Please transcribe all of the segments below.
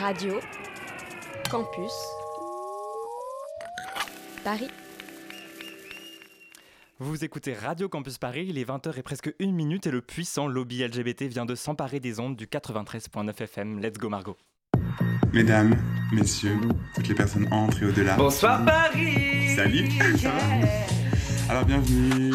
Radio Campus Paris. Vous écoutez Radio Campus Paris, il est 20h et presque une minute et le puissant lobby LGBT vient de s'emparer des ondes du 93.9 FM. Let's go Margot. Mesdames, messieurs, toutes les personnes entrent et au-delà. Bonsoir Paris Salut Alors bienvenue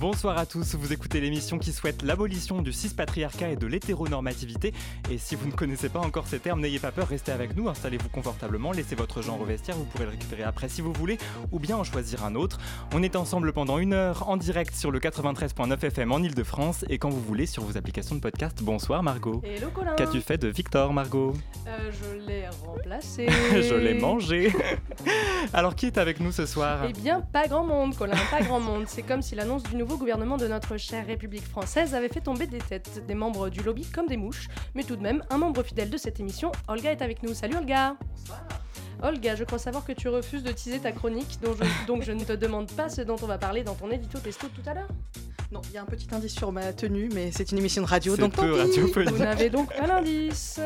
Bonsoir à tous, vous écoutez l'émission qui souhaite l'abolition du cis-patriarcat et de l'hétéronormativité. Et si vous ne connaissez pas encore ces termes, n'ayez pas peur, restez avec nous, installez-vous confortablement, laissez votre genre au vestiaire, vous pourrez le récupérer après si vous voulez, ou bien en choisir un autre. On est ensemble pendant une heure en direct sur le 93.9 FM en Ile-de-France et quand vous voulez sur vos applications de podcast. Bonsoir Margot. Hello Colin. Qu'as-tu fait de Victor Margot? Euh, je l'ai remplacé. Je l'ai mangé. Alors qui est avec nous ce soir? Eh bien, pas grand monde, Colin, pas grand monde. C'est comme si l'annonce du nouveau gouvernement de notre chère République française avait fait tomber des têtes, des membres du lobby comme des mouches. Mais tout de même, un membre fidèle de cette émission, Olga, est avec nous. Salut Olga Olga, je crois savoir que tu refuses de teaser ta chronique, je- donc je ne te demande pas ce dont on va parler dans ton édito testo tout à l'heure. Non, il y a un petit indice sur ma tenue, mais c'est une émission de radio, donc tant peu pis. Vous n'avez donc pas l'indice.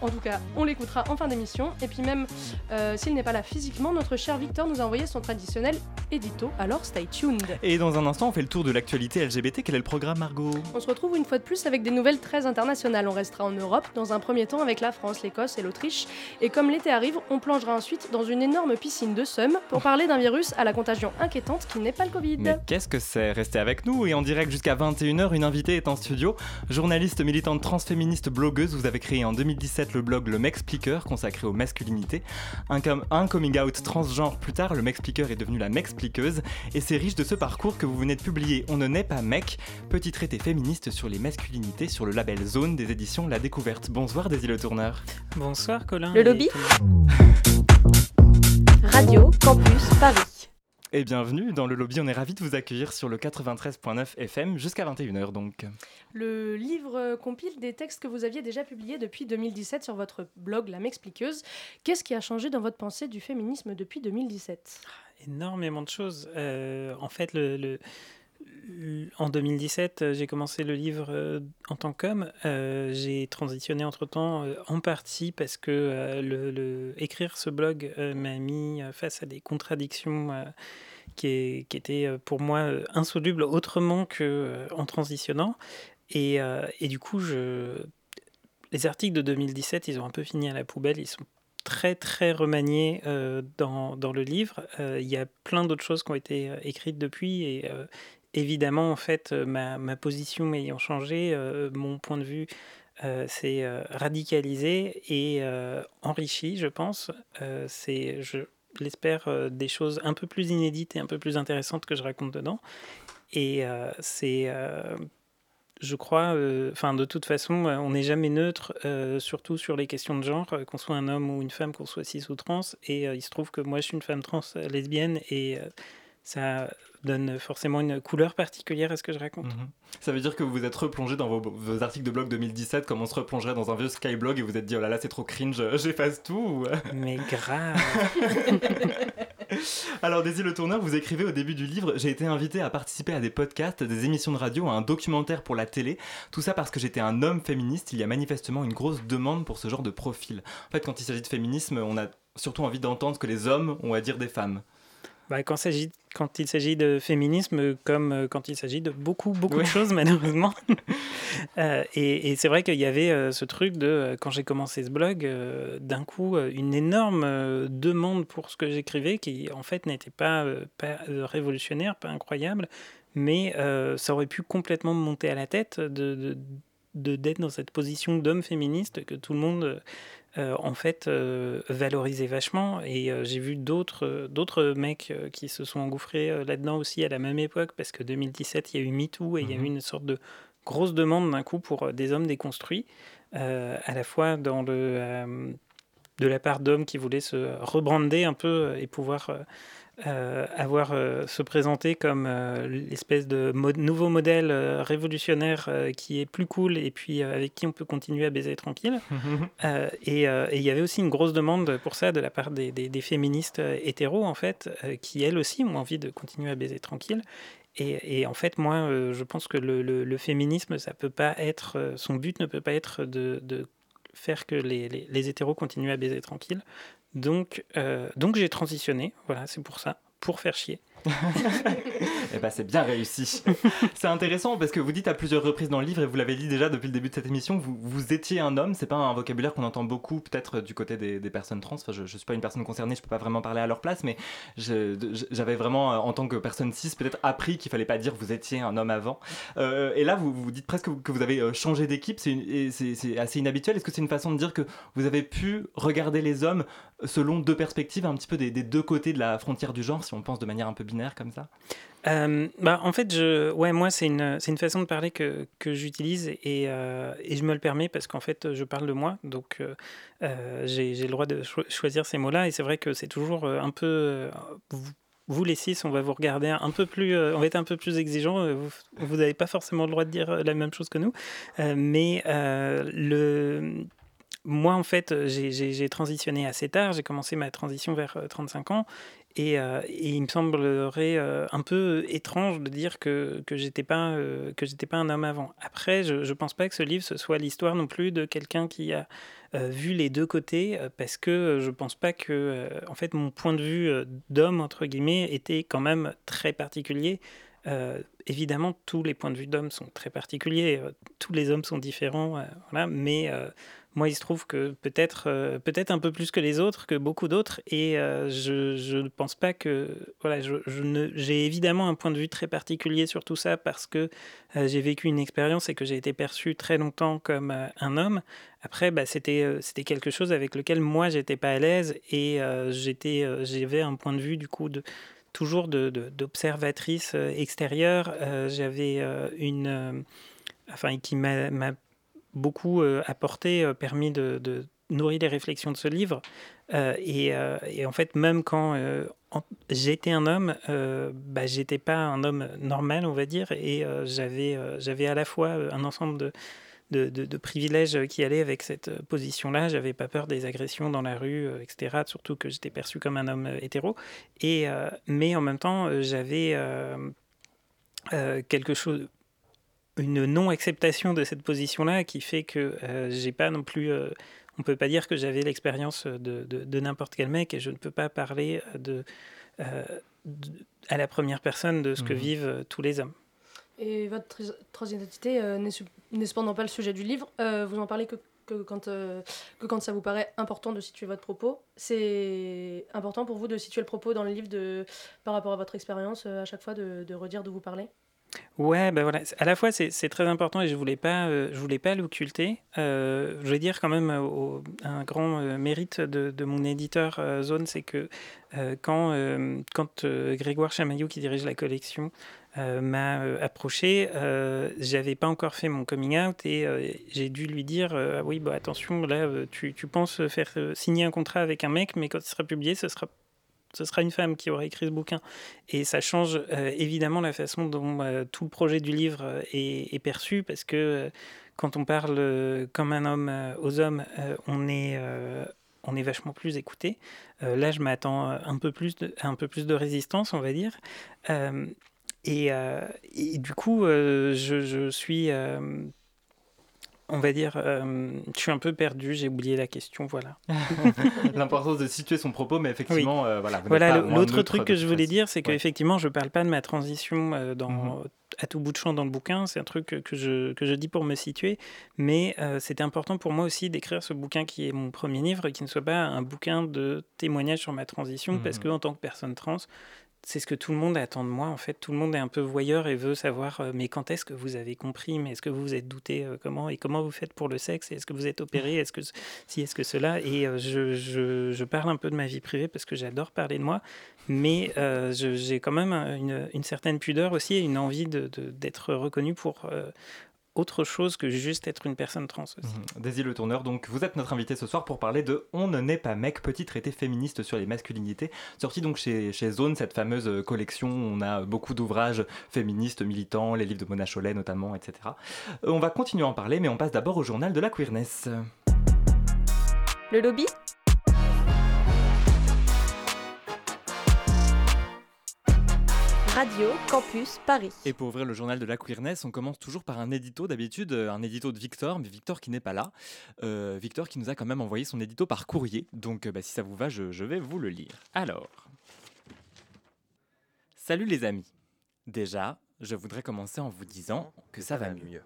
En tout cas, on l'écoutera en fin d'émission. Et puis même, euh, s'il n'est pas là physiquement, notre cher Victor nous a envoyé son traditionnel édito. Alors stay tuned. Et dans un instant, on fait le tour de l'actualité LGBT. Quel est le programme Margot? On se retrouve une fois de plus avec des nouvelles très internationales. On restera en Europe, dans un premier temps avec la France, l'Écosse et l'Autriche. Et comme l'été arrive, on plongera ensuite dans une énorme piscine de seum pour parler d'un virus à la contagion inquiétante qui n'est pas le Covid. Mais qu'est-ce que c'est? Restez avec nous et en direct jusqu'à 21h, une invitée est en studio. Journaliste, militante transféministe, blogueuse, vous avez créé en 2017 le blog Le Mexpliqueur consacré aux masculinités. Un, com- un coming out transgenre plus tard, le Mexpliqueur est devenu la Et c'est riche de ce parcours que vous venez de publier On ne naît pas mec, petit traité féministe sur les masculinités sur le label Zone des éditions La Découverte. Bonsoir Daisy Le Tourneur. Bonsoir Colin. Le lobby Radio Campus Paris. Et bienvenue dans le lobby, on est ravis de vous accueillir sur le 93.9 FM jusqu'à 21h donc. Le livre compile des textes que vous aviez déjà publiés depuis 2017 sur votre blog La M'expliqueuse. Qu'est-ce qui a changé dans votre pensée du féminisme depuis 2017 Énormément de choses. Euh, en fait, le, en 2017, euh, j'ai commencé le livre euh, en tant qu'homme. J'ai transitionné entre-temps en partie parce que euh, le, écrire ce blog m'a mis face à des contradictions qui, est- étaient pour moi insolubles autrement qu'en transitionnant. Et, et du coup, je... les articles de 2017, ils ont un peu fini à la poubelle. Très très remaniés euh, dans, dans le livre. Euh, Il y a plein d'autres choses qui ont été euh, écrites depuis et évidemment en fait ma, ma position ayant changé, mon point de vue s'est radicalisé et enrichi, je pense. C'est, je l'espère, des choses un peu plus inédites et un peu plus intéressantes que je raconte dedans. Et c'est je crois, euh, enfin de toute façon, euh, on n'est jamais neutre, euh, surtout sur les questions de genre, qu'on soit un homme ou une femme, qu'on soit cis ou trans. Et euh, il se trouve que moi, je suis une femme trans lesbienne et ça donne forcément une couleur particulière à ce que je raconte. Mhm. Ça veut dire que vous vous êtes replongé dans vos, vos articles de blog 2017 comme on se replongerait dans un vieux Skyblog et vous êtes dit oh là là c'est trop cringe, j'efface tout. ou- Mais grave. Alors Daisy Le Tourneur, vous écrivez au début du livre J'ai été invité à participer à des podcasts, des émissions de radio, à un documentaire pour la télé. Tout ça parce que j'étais un homme féministe. Il y a manifestement une grosse demande pour ce genre de profil. En fait, quand il s'agit de féminisme, on a surtout envie d'entendre ce que les hommes ont à dire des femmes. Bah, quand, il s'agit de féminisme, comme euh, quand il s'agit de beaucoup, beaucoup de choses, malheureusement. Euh, et et c'est vrai qu'il y avait euh, ce truc de, quand j'ai commencé ce blog, euh, d'un coup, une énorme demande pour ce que j'écrivais, qui en fait n'était pas, pas révolutionnaire, pas incroyable, mais ça aurait pu complètement me monter à la tête de, de- d'être dans cette position d'homme féministe que tout le monde euh, en fait euh, valorisait vachement et euh, j'ai vu d'autres d'autres mecs qui se sont engouffrés là-dedans aussi à la même époque parce que 2017 il y a eu MeToo et il y a eu mhm. une sorte de grosse demande d'un coup pour des hommes déconstruits à la fois dans le de la part d'hommes qui voulaient se rebrander un peu et pouvoir euh, avoir euh, se présenter comme euh, l'espèce de nouveau modèle révolutionnaire qui est plus cool et puis avec qui on peut continuer à baiser tranquille. et il y avait aussi une grosse demande pour ça de la part des, des, féministes hétéros, en fait, qui elles aussi ont envie de continuer à baiser tranquille. Et, et, en fait, moi, je pense que le, le, féminisme, ça peut pas être, son but ne peut pas être de, de faire que les, les, les, hétéros continuent à baiser tranquille. Donc, euh, donc j'ai transitionné, voilà, c'est pour ça, pour faire chier. Eh ben, c'est bien réussi. c'est intéressant parce que vous dites à plusieurs reprises dans le livre, et vous l'avez dit déjà depuis le début de cette émission, vous, vous étiez un homme. C'est pas un vocabulaire qu'on entend beaucoup, peut-être du côté des, personnes trans. Enfin, je, ne suis pas une personne concernée, je peux pas vraiment parler à leur place, mais j'avais vraiment, euh, en tant que personne cis, peut-être appris qu'il fallait pas dire vous étiez un homme avant. Euh, et là, vous, vous dites presque que vous avez euh, changé d'équipe. C'est assez inhabituel. Est-ce que c'est une façon de dire que vous avez pu regarder les hommes selon deux perspectives, un petit peu des, des deux côtés de la frontière du genre, si on pense de manière un peu comme ça? Euh, bah, en fait, je, ouais, moi, c'est une, une façon de parler que, que j'utilise et, euh, et, je me le permets parce qu'en fait, je parle de moi. Donc, euh, j'ai le droit de choisir ces mots-là. Et c'est vrai que c'est toujours un peu. Vous, les six, on va vous regarder un peu plus. on va être un peu plus exigeant. Vous n'avez pas forcément le droit de dire la même chose que nous. mais le moi, en fait, j'ai transitionné assez tard. J'ai commencé ma transition vers 35 ans. Euh, et, il me semblerait euh, un peu étrange de dire que, que j'étais pas euh, que j'étais pas un homme avant. Après, je ne pense pas que ce livre ce soit l'histoire non plus de quelqu'un qui a vu les deux côtés, parce que je pense pas que en fait mon point de vue d'homme entre guillemets était quand même très particulier. Évidemment, tous les points de vue d'homme sont très particuliers. tous les hommes sont différents, voilà, mais moi, il se trouve que peut-être euh, peut-être un peu plus que les autres, que beaucoup d'autres, et euh, je, ne pense pas que voilà, je, j'ai évidemment un point de vue très particulier sur tout ça parce que euh, j'ai vécu une expérience et que j'ai été perçu très longtemps comme un homme. Après, bah, c'était quelque chose avec lequel moi j'étais pas à l'aise et j'avais un point de vue du coup de toujours d'observatrice de, extérieure. j'avais une enfin qui m'a beaucoup euh, apporté, euh, permis de, nourrir les réflexions de ce livre. Euh, et, en fait, même quand j'étais un homme, bah, j'étais pas un homme normal, on va dire, et j'avais j'avais à la fois un ensemble de, de, de, privilèges qui allaient avec cette position-là. J'avais pas peur des agressions dans la rue, etc. Surtout que j'étais perçu comme un homme hétéro. Et, mais en même temps, j'avais quelque chose une non-acceptation de cette position-là qui fait que euh, j'ai pas non plus. Euh, on peut pas dire que j'avais l'expérience de, de, n'importe quel mec et je ne peux pas parler de, euh, à la première personne de ce que mhm. vivent tous les hommes. Et votre transidentité n'est cependant pas le sujet du livre. vous en parlez que, quand, que quand ça vous paraît important de situer votre propos. C'est important pour vous de situer le propos dans le livre de, par rapport à votre expérience, à chaque fois de, redire d'où vous parlez Ouais, ben voilà. À la fois, c'est très important et je voulais pas, euh, je voulais pas l'occulter. Euh, je vais dire quand même euh, un grand mérite de, de, mon éditeur Zone, c'est que quand, quand Grégoire Chamaillou, qui dirige la collection, m'a approché, j'avais pas encore fait mon coming out et j'ai dû lui dire ah oui, bah attention, là, tu, tu penses faire signer un contrat avec un mec, mais quand il sera publié, ce sera ce sera une femme qui aura écrit ce bouquin. Et ça change euh, évidemment la façon dont euh, tout le projet du livre euh, est, perçu, parce que quand on parle comme un homme aux hommes, on est on est vachement plus écouté. là, je m'attends un peu plus de, un peu plus de résistance, on va dire. Et, et, du coup, je, je, suis on va dire, euh, je suis un peu perdu, j'ai oublié la question, voilà. L'importance de situer son propos, mais effectivement, euh, voilà. Voilà, l'autre truc que je voulais dire, c'est qu'effectivement, je ne parle pas de ma transition euh, dans, mhm. à tout bout de champ dans le bouquin, c'est un truc que je, que je dis pour me situer, mais c'était important pour moi aussi d'écrire ce bouquin qui est mon premier livre et qui ne soit pas un bouquin de témoignage sur ma transition, parce parce mhm. qu'en tant que personne trans, c'est ce que tout le monde attend de moi. En fait, tout le monde est un peu voyeur et veut savoir mais quand est-ce que vous avez compris? Mais est-ce que vous vous êtes douté comment Et comment vous faites pour le sexe? Est-ce que vous êtes opéré? Est-ce que si Est-ce que cela? Et je, je, je, parle un peu de ma vie privée parce que j'adore parler de moi, mais j'ai quand même une, une, certaine pudeur aussi et une envie d'être de, reconnu pour autre chose que juste être une personne trans aussi. Mmh. Daisy Le Tourneur, donc vous êtes notre invité ce soir pour parler de On ne naît pas mec, petit traité féministe sur les masculinités, sorti donc chez, chez Zone, cette fameuse euh, collection où on a beaucoup d'ouvrages féministes, militants, les livres de Mona Chollet notamment, etc. Euh, on va continuer à en parler, mais on passe d'abord au journal de la queerness. Le lobby? Radio Campus Paris. Et pour ouvrir le journal de la queerness, on commence toujours par un édito d'habitude, euh, un édito de Victor, mais Victor qui n'est pas là. Euh, Victor qui nous a quand même envoyé son édito par courrier, donc euh, bah, si ça vous va, je, vais vous le lire. Alors, salut les amis. Déjà, je voudrais commencer en vous disant que ça va mieux.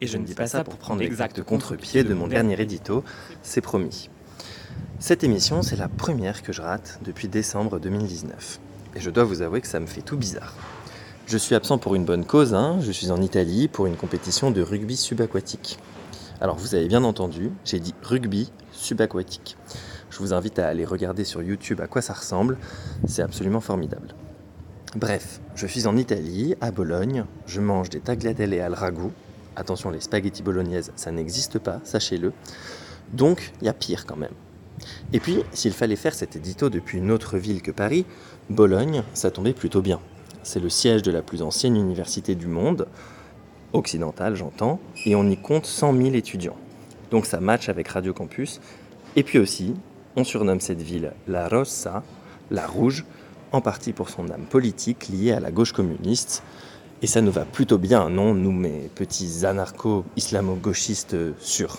Et je ne dis pas ça pour prendre l'exact contre-pied de mon dernier édito, c'est promis. Cette émission, c'est la première que je rate depuis décembre 2019 et je dois vous avouer que ça me fait tout bizarre. Je suis absent pour une bonne cause, hein. je suis en Italie pour une compétition de rugby subaquatique. Alors vous avez bien entendu, j'ai dit rugby subaquatique. Je vous invite à aller regarder sur YouTube à quoi ça ressemble, c'est absolument formidable. Bref, je suis en Italie, à Bologne, je mange des tagliatelle al ragout. Attention, les spaghettis bolognaises, ça n'existe pas, sachez-le. Donc, il y a pire quand même. Et puis, s'il fallait faire cet édito depuis une autre ville que Paris, Bologne, ça tombait plutôt bien. C'est le siège de la plus ancienne université du monde, occidentale j'entends, et on y compte 100 000 étudiants. Donc ça match avec Radio Campus. Et puis aussi, on surnomme cette ville la Rossa, la rouge, en partie pour son âme politique liée à la gauche communiste. Et ça nous va plutôt bien, non, nous, mes petits anarcho-islamo-gauchistes sûrs.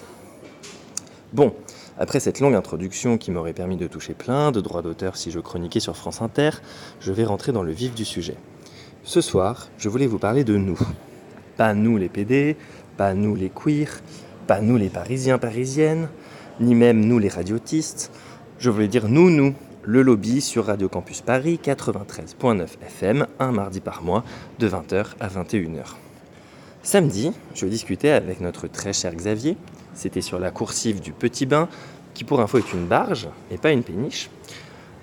Bon, après cette longue introduction qui m'aurait permis de toucher plein de droits d'auteur si je chroniquais sur France Inter, je vais rentrer dans le vif du sujet. Ce soir, je voulais vous parler de nous. Pas nous les PD, pas nous les queers, pas nous les parisiens parisiennes, ni même nous les radiotistes. Je voulais dire nous, nous, le lobby sur Radio Campus Paris 93.9 FM, un mardi par mois, de 20h à 21h. Samedi, je discutais avec notre très cher Xavier, c'était sur la coursive du Petit Bain, qui pour info est une barge et pas une péniche.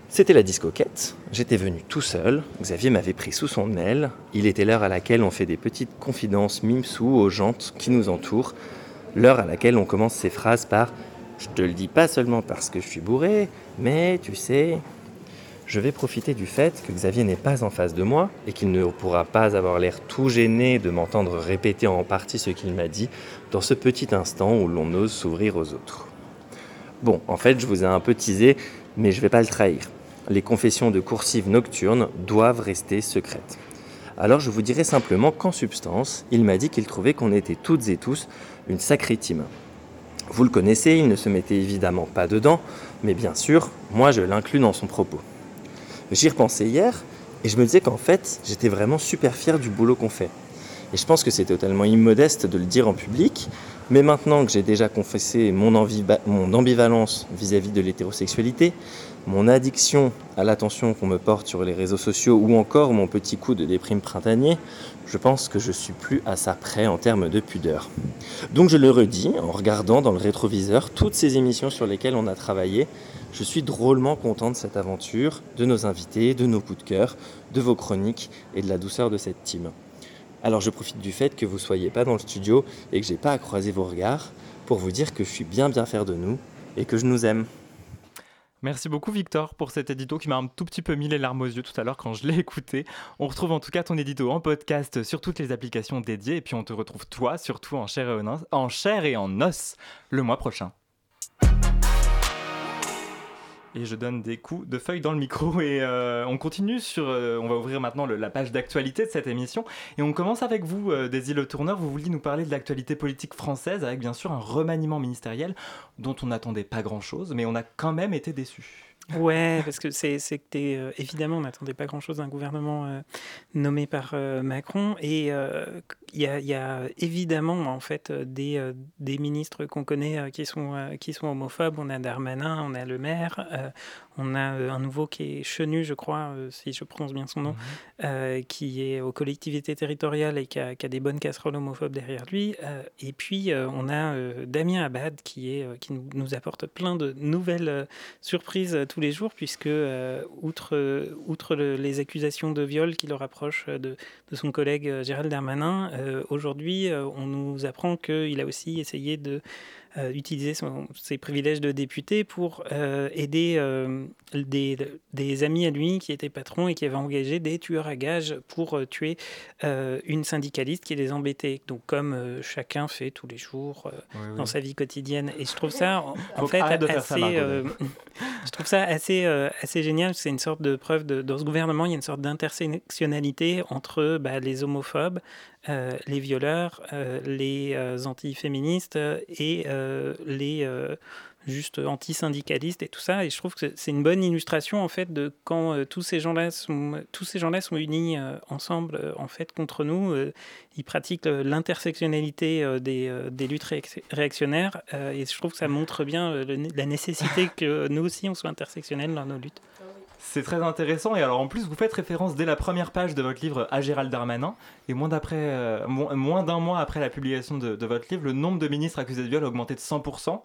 C'était la discoquette. J'étais venu tout seul. Xavier m'avait pris sous son aile. Il était l'heure à laquelle on fait des petites confidences mimsou aux jantes qui nous entourent. L'heure à laquelle on commence ses phrases par Je te le dis pas seulement parce que je suis bourré, mais tu sais, je vais profiter du fait que Xavier n'est pas en face de moi et qu'il ne pourra pas avoir l'air tout gêné de m'entendre répéter en partie ce qu'il m'a dit dans ce petit instant où l'on ose s'ouvrir aux autres. Bon, en fait, je vous ai un peu teasé, mais je ne vais pas le trahir. Les confessions de coursive nocturne doivent rester secrètes. Alors je vous dirai simplement qu'en substance, il m'a dit qu'il trouvait qu'on était toutes et tous une sacrée team. Vous le connaissez, il ne se mettait évidemment pas dedans, mais bien sûr, moi je l'inclus dans son propos. J'y repensais hier et je me disais qu'en fait, j'étais vraiment super fier du boulot qu'on fait. Et je pense que c'est totalement immodeste de le dire en public, mais maintenant que j'ai déjà confessé mon, mon ambivalence vis-à-vis de l'hétérosexualité, mon addiction à l'attention qu'on me porte sur les réseaux sociaux ou encore mon petit coup de déprime printanier, je pense que je suis plus à ça près en termes de pudeur. Donc je le redis en regardant dans le rétroviseur toutes ces émissions sur lesquelles on a travaillé je suis drôlement content de cette aventure, de nos invités, de nos coups de cœur, de vos chroniques et de la douceur de cette team. Alors je profite du fait que vous ne soyez pas dans le studio et que j'ai pas à croiser vos regards pour vous dire que je suis bien bien fier de nous et que je nous aime. Merci beaucoup Victor pour cet édito qui m'a un tout petit peu mis les larmes aux yeux tout à l'heure quand je l'ai écouté. On retrouve en tout cas ton édito en podcast sur toutes les applications dédiées et puis on te retrouve toi surtout en chair et en, en, chair et en os le mois prochain et je donne des coups de feuille dans le micro. Et euh, on continue sur euh, on va ouvrir maintenant la page d'actualité de cette émission. Et on commence avec vous euh, Daisy Le Tourneur. Vous vouliez nous parler de l'actualité politique française avec bien sûr un remaniement ministériel dont on n'attendait pas grand chose mais on a quand même été déçus Ouais, parce que c'est que euh, évidemment, on n'attendait pas grand-chose d'un gouvernement euh, nommé par euh, Macron. Et il y, y, a évidemment en fait des, des ministres qu'on connaît qui, sont, qui sont homophobes. On a Darmanin, on a Le Maire, on a un nouveau qui est Chenu, je crois, si je prononce bien son nom, mhm. qui est aux collectivités territoriales et qui a, qui a, des bonnes casseroles homophobes derrière lui. et puis, on a Damien Abad qui, est, qui nous apporte plein de nouvelles surprises tous les jours, puisque euh, outre, outre les accusations de viol qui le rapprochent de, de son collègue euh, Gérald Darmanin, euh, aujourd'hui, on nous apprend qu'il a aussi essayé de euh, utiliser ses privilèges de député pour euh, aider euh, des, des, amis à lui qui étaient patrons et qui avaient engagé des tueurs à gages pour tuer une syndicaliste qui les embêtait. Donc comme chacun fait tous les jours dans sa vie quotidienne. Et je trouve ça en, fait assez, je trouve ça assez, assez génial. C'est une sorte de preuve de, dans ce gouvernement, il y a une sorte d'intersectionnalité entre bah, les homophobes, euh, les violeurs, euh, les euh, antiféministes et les juste anti-syndicalistes et tout ça. Et je trouve que c'est une bonne illustration en fait de quand tous ces gens-là sont tous ces gens-là sont unis ensemble en fait contre nous. ils pratiquent l'intersectionnalité des, des, luttes réactionnaires et je trouve que ça montre bien la nécessité que nous aussi on soit intersectionnels dans nos luttes. C'est très intéressant. Et alors, en plus, vous faites référence dès la première page de votre livre à Gérald Darmanin. Et moins, d'après, euh, moins d'un mois après la publication de, votre livre, le nombre de ministres accusés de viol a augmenté de 100%.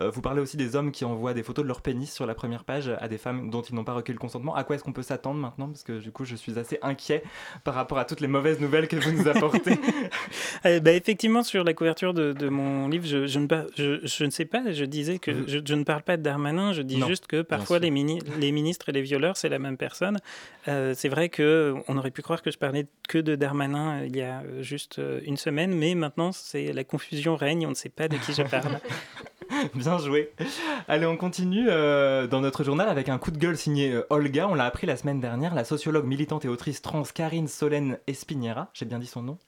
Euh, vous parlez aussi des hommes qui envoient des photos de leur pénis sur la première page à des femmes dont ils n'ont pas recueilli le consentement. À quoi est-ce qu'on peut s'attendre maintenant? Parce que du coup, je suis assez inquiet par rapport à toutes les mauvaises nouvelles que vous nous apportez. euh, bah, effectivement, sur la couverture de, mon livre, je, je, ne, je, je, ne sais pas. Je disais que je, ne parle pas de Darmanin. Je dis juste que parfois les, les ministres et les c'est la même personne. Euh, c'est vrai que on aurait pu croire que je parlais que de Darmanin euh, il y a euh, juste une semaine, mais maintenant c'est la confusion règne, on ne sait pas de qui je parle. Bien joué. Allez, on continue dans notre journal avec un coup de gueule signé Olga. On l'a appris la semaine dernière. La sociologue militante et autrice trans Karine Solène Espiniera, j'ai bien dit son nom?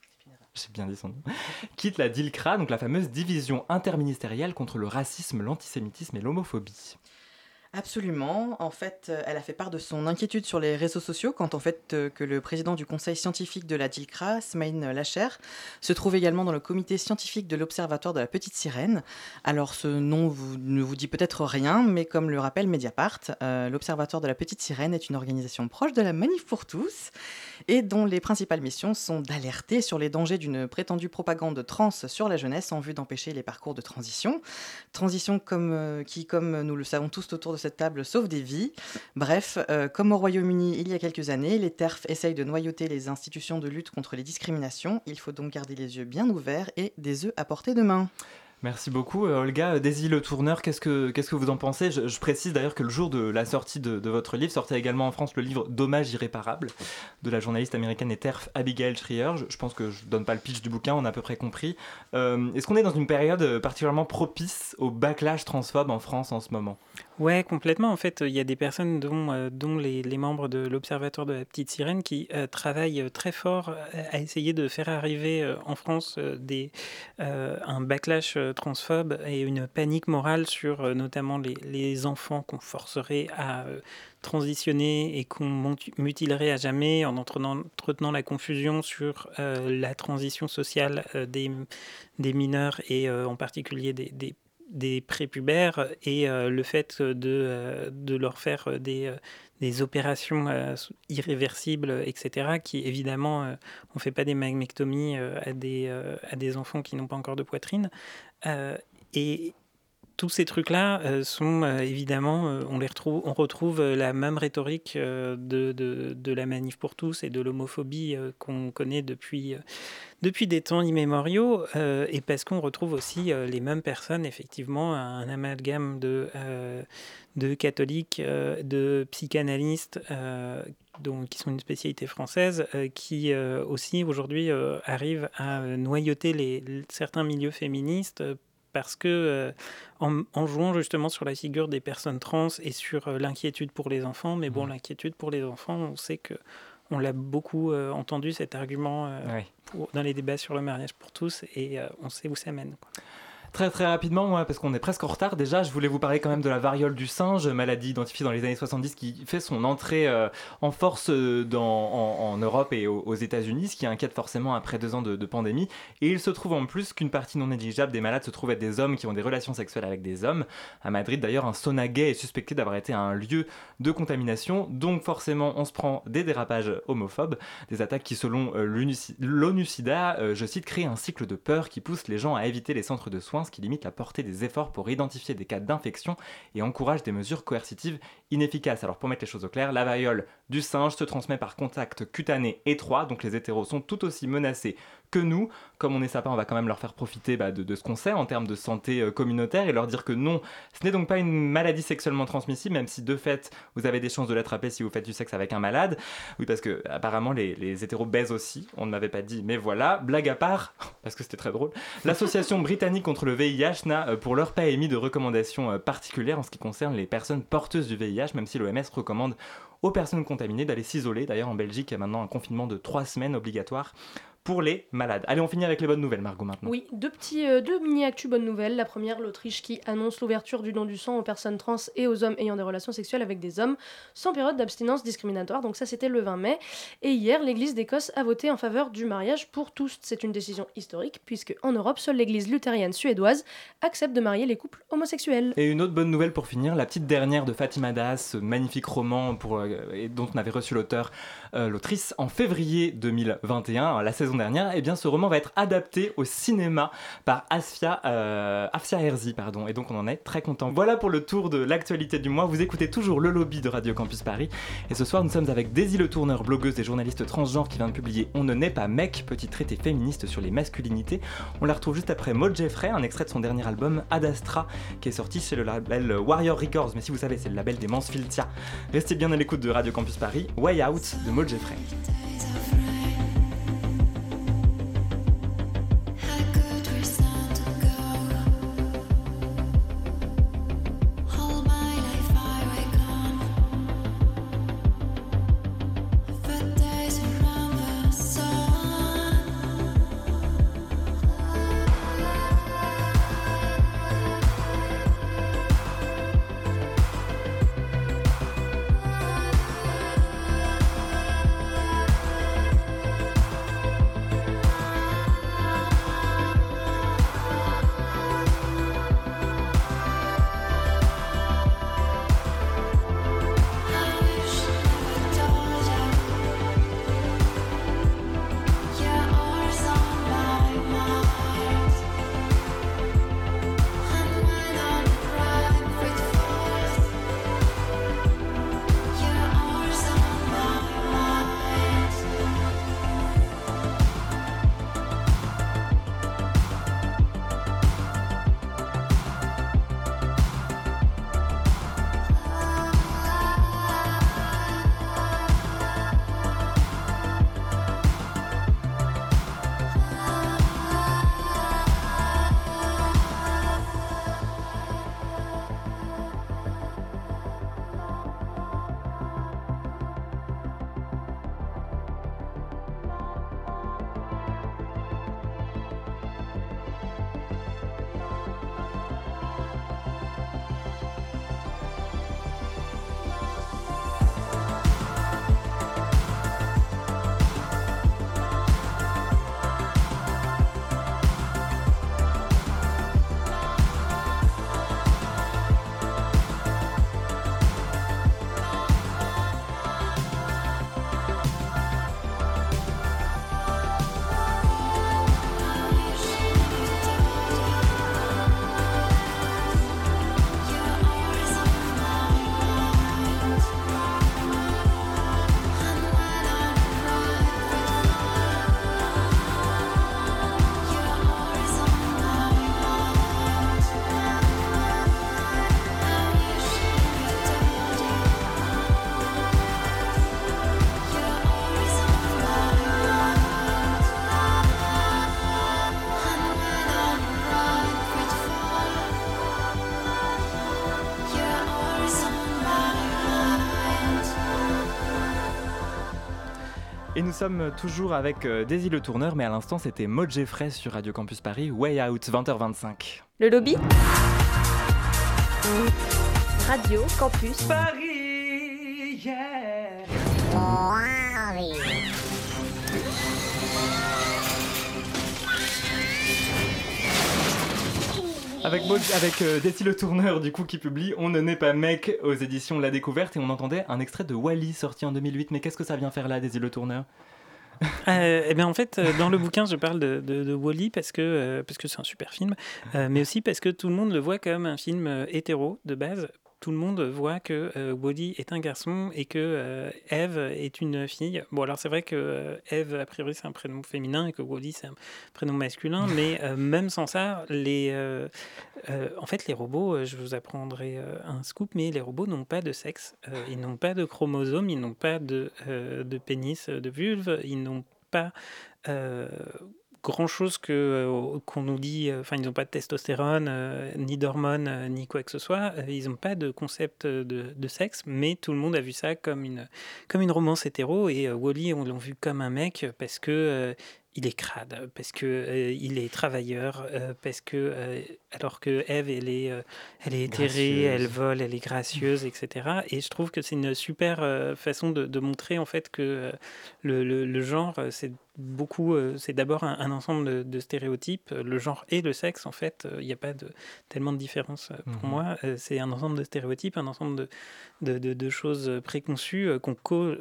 J'ai bien dit son nom, quitte la DILCRA, donc la fameuse division interministérielle contre le racisme, l'antisémitisme et l'homophobie. Absolument. En fait, euh, elle a fait part de son inquiétude sur les réseaux sociaux quand en fait euh, que le président du conseil scientifique de la DILCRA, Smaïn Lacher, se trouve également dans le comité scientifique de l'Observatoire de la Petite Sirène. Alors ce nom ne vous dit peut-être rien, mais comme le rappelle Mediapart, euh, l'Observatoire de la Petite Sirène est une organisation proche de la Manif pour tous et dont les principales missions sont d'alerter sur les dangers d'une prétendue propagande trans sur la jeunesse en vue d'empêcher les parcours de transition. Transition qui, comme nous le savons tous autour de cette table sauve des vies. Bref, euh, comme au Royaume-Uni il y a quelques années, les TERF essayent de noyauter les institutions de lutte contre les discriminations. Il faut donc garder les yeux bien ouverts et des œufs à portée de main. Merci beaucoup, euh, Olga. Daisy Le Tourneur, qu'est-ce que, vous en pensez? Je, précise d'ailleurs que le jour de la sortie de, votre livre, sortait également en France le livre Dommages irréparables de la journaliste américaine et TERF Abigail Schreier. Je, pense que je donne pas le pitch du bouquin, on a à peu près compris. Euh, est-ce qu'on est dans une période particulièrement propice au backlash transphobe en France en ce moment? Ouais, complètement. En fait, il y a des personnes dont, euh, les, membres de l'Observatoire de la Petite Sirène qui travaillent très fort à essayer de faire arriver en France des, un backlash transphobe et une panique morale sur euh, notamment les, enfants qu'on forcerait à euh, transitionner et qu'on mutilerait à jamais en entretenant, la confusion sur euh, la transition sociale des, des, mineurs et en particulier des, des prépubères et le fait de, de leur faire des, des opérations irréversibles, etc., qui évidemment, on ne fait pas des mammectomies à, des, à des enfants qui n'ont pas encore de poitrine. Euh, et tous ces trucs-là euh, sont euh, évidemment, on les retrouve, on retrouve la même rhétorique de, la manif pour tous et de l'homophobie qu'on connaît depuis, depuis des temps immémoriaux, et parce qu'on retrouve aussi les mêmes personnes, effectivement, un amalgame de, catholiques, de psychanalystes, donc, qui sont une spécialité française, qui aussi aujourd'hui arrivent à noyauter certains milieux féministes parce que euh, en, jouant justement sur la figure des personnes trans et sur euh, l'inquiétude pour les enfants, mais bon, mmh. l'inquiétude pour les enfants, on sait que on l'a beaucoup euh, entendu cet argument dans les débats sur le mariage pour tous et on sait où ça mène. Très très rapidement, parce qu'on est presque en retard déjà, je voulais vous parler quand même de la variole du singe, maladie identifiée dans les années 70 qui fait son entrée euh, en force euh, dans, en, Europe et aux, États-Unis, ce qui inquiète forcément après deux ans de, pandémie. Et il se trouve en plus qu'une partie non négligeable des malades se trouve être des hommes qui ont des relations sexuelles avec des hommes. À Madrid, d'ailleurs, un sauna gay est suspecté d'avoir été un lieu de contamination, donc forcément, on se prend des dérapages homophobes, des attaques qui, selon euh, l'ONU-SIDA, je cite, créent un cycle de peur qui pousse les gens à éviter les centres de soins qui limite la portée des efforts pour identifier des cas d'infection et encourage des mesures coercitives inefficaces. Alors pour mettre les choses au clair, la variole du singe se transmet par contact cutané étroit, donc les hétéros sont tout aussi menacés que nous. Comme on est sapin, on va quand même leur faire profiter bah, de, ce qu'on sait en termes de santé euh, communautaire et leur dire que non, ce n'est donc pas une maladie sexuellement transmissible, même si de fait vous avez des chances de l'attraper si vous faites du sexe avec un malade. Oui, parce que apparemment les, les hétéros baisent aussi, on ne m'avait pas dit, mais voilà, blague à part, parce que c'était très drôle, l'association britannique contre le VIH n'a euh, pour l'heure pas émis de recommandations euh, particulières en ce qui concerne les personnes porteuses du VIH, même si l'OMS recommande aux personnes contaminées d'aller s'isoler. D'ailleurs, en Belgique, il y a maintenant un confinement de trois semaines obligatoire pour les malades. Allez, on finit avec les bonnes nouvelles, Margot, maintenant. Oui, deux petits, euh, deux mini-actus bonnes nouvelles. La première, l'Autriche qui annonce l'ouverture du don du sang aux personnes trans et aux hommes ayant des relations sexuelles avec des hommes sans période d'abstinence discriminatoire. Donc ça, c'était le 20 mai. Et hier, l'Église d'Écosse a voté en faveur du mariage pour tous. C'est une décision historique puisque en Europe, seule l'Église luthérienne suédoise accepte de marier les couples homosexuels. Et une autre bonne nouvelle pour finir, la petite dernière de Fatima Das, magnifique roman pour, euh, dont on avait reçu l'auteur, euh, l'autrice, en février 2021, la saison dernière, et eh bien ce roman va être adapté au cinéma par Asfia, euh, Herzi, pardon, et donc on en est très content. Voilà pour le tour de l'actualité du mois. Vous écoutez toujours le lobby de Radio Campus Paris, et ce soir nous sommes avec Daisy Le Tourneur, blogueuse et journaliste transgenre qui vient de publier On ne naît pas mec, petit traité féministe sur les masculinités. On la retrouve juste après Maud Jeffrey, un extrait de son dernier album Ad Astra, qui est sorti chez le label Warrior Records, mais si vous savez, c'est le label des Mansfieldia. Restez bien à l'écoute de Radio Campus Paris, Way Out de Maud Jeffrey. Et nous sommes toujours avec euh, Daisy Le Tourneur, mais à l'instant c'était Maud Jeffrey sur Radio Campus Paris, Way Out, 20h25. Le lobby Radio Campus Paris, yeah. Avec, avec euh, Le Tourneur, du coup, qui publie On ne naît pas mec aux éditions La Découverte, et on entendait un extrait de Wally sorti en 2008. Mais qu'est-ce que ça vient faire là, Daisy Le Tourneur? Euh, eh bien, en fait, euh, dans le bouquin, je parle de, Wally parce que parce que c'est un super film, mais aussi parce que tout le monde le voit comme un film hétéro de base, tout le monde voit que euh, Wally est un garçon et que euh, Eve est une fille. Bon, alors c'est vrai que euh, Eve, a priori, c'est un prénom féminin et que Wally, c'est un prénom masculin, mais même sans ça, les, en fait, les robots, je vous apprendrai un scoop, mais les robots n'ont pas de sexe, ils n'ont pas de chromosomes, ils n'ont pas de, de pénis, de vulve, ils n'ont pas chose que euh, qu'on nous dit. Euh, enfin, ils n'ont pas de testostérone, euh, ni d'hormones, ni quoi que ce soit. ils n'ont pas de concept de, de, sexe, mais tout le monde a vu ça comme une comme une romance hétéro. Et Wally, on l'a vu comme un mec parce que il est crade, parce que il est travailleur, parce que alors que Eve, elle est, elle est éthérée, elle vole, elle est gracieuse, etc. Et je trouve que c'est une super façon de, de, montrer en fait que le, le, le genre, c'est beaucoup, euh, c'est d'abord un, ensemble de, stéréotypes. Le genre et le sexe, en fait, il n'y a pas de, tellement de différence euh, pour mhm. moi. Euh, c'est un ensemble de stéréotypes, un ensemble de, de, choses préconçues qu'on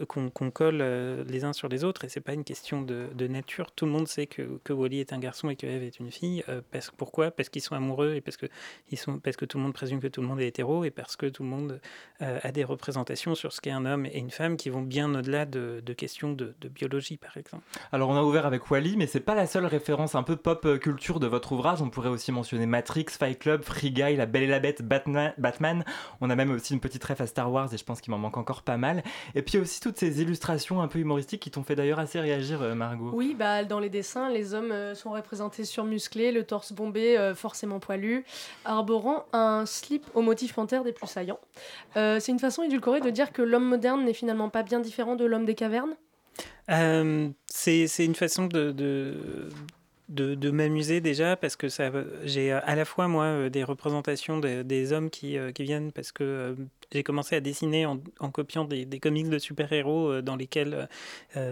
qu'on colle les uns sur les autres. Et c'est pas une question de, nature. Tout le monde sait que, que Wally est un garçon et que Eve est une fille. parce, pourquoi? Parce qu'ils sont amoureux et parce que, ils sont, parce que tout le monde présume que tout le monde est hétéro et parce que tout le monde a des représentations sur ce qu'est un homme et une femme qui vont bien au-delà de, questions de, biologie, par exemple. Alors on a ouvert avec Wally, mais c'est pas la seule référence un peu pop euh, culture de votre ouvrage. On pourrait aussi mentionner Matrix, Fight Club, Free Guy, La Belle et la Bête, Batman. On a même aussi une petite ref à Star Wars et je pense qu'il m'en manque encore pas mal. Et puis aussi toutes ces illustrations un peu humoristiques qui t'ont fait d'ailleurs assez réagir, euh, Margot. Oui, bah dans les dessins, les hommes euh, sont représentés surmusclés, le torse bombé, forcément poilu, arborant un slip au motif panthère des plus saillants. c'est une façon édulcorée de dire que l'homme moderne n'est finalement pas bien différent de l'homme des cavernes euh, c'est une façon de, de, de, m'amuser déjà parce que j'ai à la fois moi euh, des représentations des hommes qui, euh, qui, viennent parce que j'ai commencé à dessiner en, copiant des, comics de super-héros dans lesquels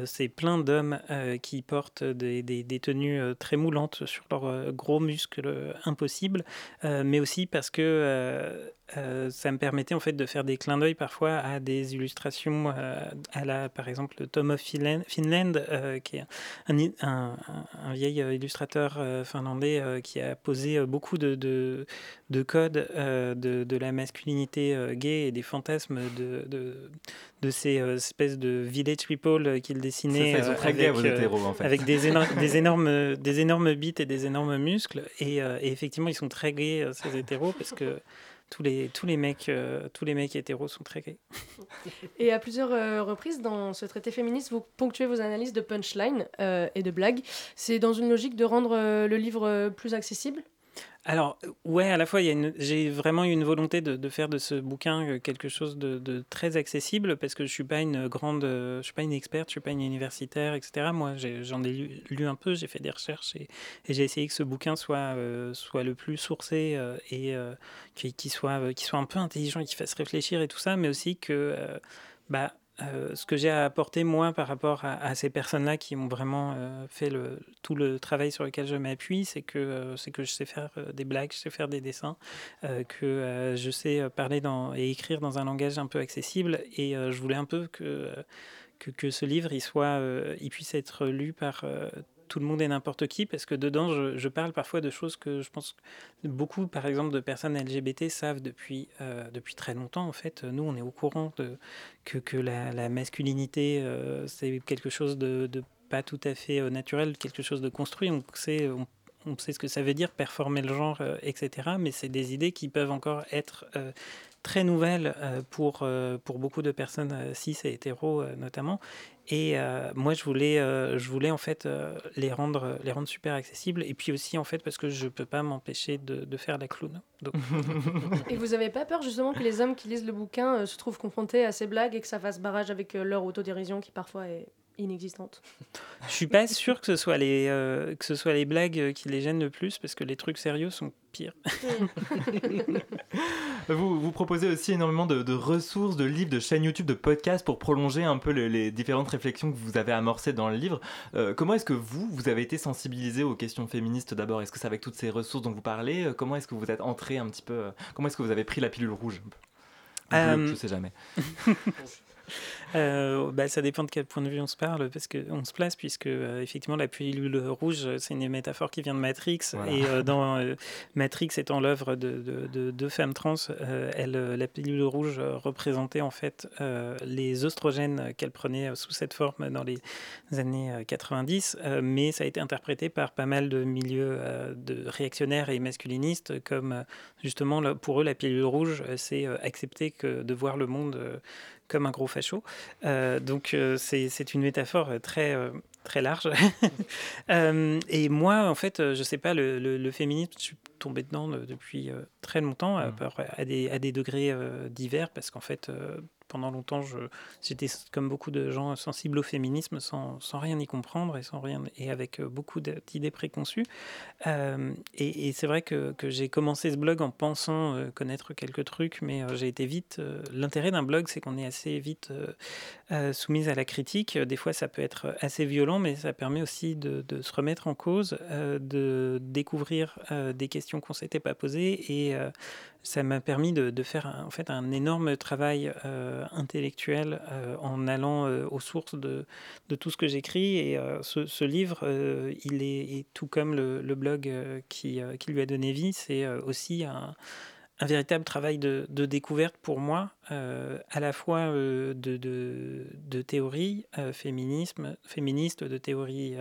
c'est plein d'hommes qui portent des, tenues très moulantes sur leurs gros muscles impossibles, mais aussi parce que euh, ça me permettait en fait de faire des clins d'œil parfois à des illustrations euh, à la par exemple Tom of Finland, euh, qui est un, vieil illustrateur finlandais qui a posé beaucoup de, de, de codes de, de, la masculinité gay et des fantasmes de, de, de ces espèces de village people qu'il dessinait avec, des, des, énormes, des énormes bits et des énormes muscles et, et effectivement ils sont très gays ces hétéros parce que tous les, tous les mecs, euh, tous les mecs hétéros sont très gays. Et à plusieurs euh, reprises dans ce traité féministe, vous ponctuez vos analyses de punchline euh, et de blagues. C'est dans une logique de rendre le livre plus accessible? Alors, ouais, à la fois, j'ai vraiment eu une volonté de, faire de ce bouquin euh, quelque chose de, très accessible parce que je suis pas une grande, je suis pas une experte, je suis pas une universitaire, etc. Moi, j'en ai, lu, un peu, j'ai fait des recherches et, j'ai essayé que ce bouquin soit, euh, soit le plus sourcé euh, et qui, soit, qui soit un peu intelligent et qui fasse réfléchir et tout ça, mais aussi que, bah, euh, ce que j'ai à apporter moi par rapport à, ces personnes-là qui ont vraiment euh, fait tout le travail sur lequel je m'appuie, c'est que, euh, je sais faire des blagues, je sais faire des dessins, que je sais parler et écrire dans un langage un peu accessible. Et je voulais un peu que, ce livre puisse être lu par tout le monde et n'importe qui, parce que dedans, je, parle parfois de choses que je pense que beaucoup, par exemple, de personnes LGBT savent depuis, euh, depuis très longtemps. En fait, nous, on est au courant que, que la, masculinité, euh, c'est quelque chose de, pas tout à fait euh, naturel, quelque chose de construit. On sait, on, sait ce que ça veut dire, performer le genre, etc. Mais c'est des idées qui peuvent encore être très nouvelles pour, pour beaucoup de personnes cis et hétéros notamment. Et euh, moi, je voulais, euh, je voulais en fait euh, les, rendre, les rendre super accessibles. Et puis aussi, en fait, parce que je ne peux pas m'empêcher de, de, faire la clown. et vous n'avez pas peur justement que les hommes qui lisent le bouquin se trouvent confrontés à ces blagues et que ça fasse barrage avec leur autodérision qui parfois est inexistante. Je suis pas sûr que ce soit les euh, que ce soit les blagues qui les gênent le plus parce que les trucs sérieux sont pires. vous, vous proposez aussi énormément de, ressources, de livres, de chaînes YouTube, de podcasts pour prolonger un peu les, différentes réflexions que vous avez amorcées dans le livre. Euh, comment est-ce que vous, vous avez été sensibilisé aux questions féministes d'abord? Est-ce que c'est avec toutes ces ressources dont vous parlez? Euh, Comment est-ce que vous êtes entré un petit peu Comment est-ce que vous avez pris la pilule rouge Je sais jamais. Euh, bah, ça dépend de quel point de vue on se parle, parce que on se place, puisque euh, effectivement la pilule rouge, c'est une métaphore qui vient de Matrix, et euh, dans Matrix étant l'œuvre de, deux femmes trans, elle, la pilule rouge représentait en fait les oestrogènes qu'elle prenait sous cette forme dans les années 90, mais ça a été interprété par pas mal de milieux de réactionnaires et masculinistes comme justement pour eux la pilule rouge, c'est accepter que de voir le monde comme un gros facho. Euh, donc euh, c'est une métaphore très, euh, très large. et moi, en fait, je sais pas, le, le, féminisme, je suis tombé dedans depuis très longtemps, à, mmh. à, des, à des degrés divers, parce qu'en fait, pendant longtemps, j'étais comme beaucoup de gens sensibles au féminisme sans, rien y comprendre et, sans rien, et avec euh, beaucoup d'idées préconçues. Euh, et, c'est vrai que, que j'ai commencé ce blog en pensant euh, connaître quelques trucs, mais j'ai été vite. L'intérêt d'un blog, c'est qu'on est assez vite soumise à la critique. Des fois, ça peut être assez violent, mais ça permet aussi de, de se remettre en cause, de découvrir des questions qu'on ne s'était pas posées et ça m'a permis de, faire un, en fait un énorme travail euh, intellectuel euh, en allant euh, aux sources de, de, tout ce que j'écris. Et ce, livre, il est, tout comme le, le blog qui, qui, lui a donné vie, c'est aussi un, un, véritable travail de, de découverte pour moi, à la fois de, de, théorie féminisme, féministe, de théorie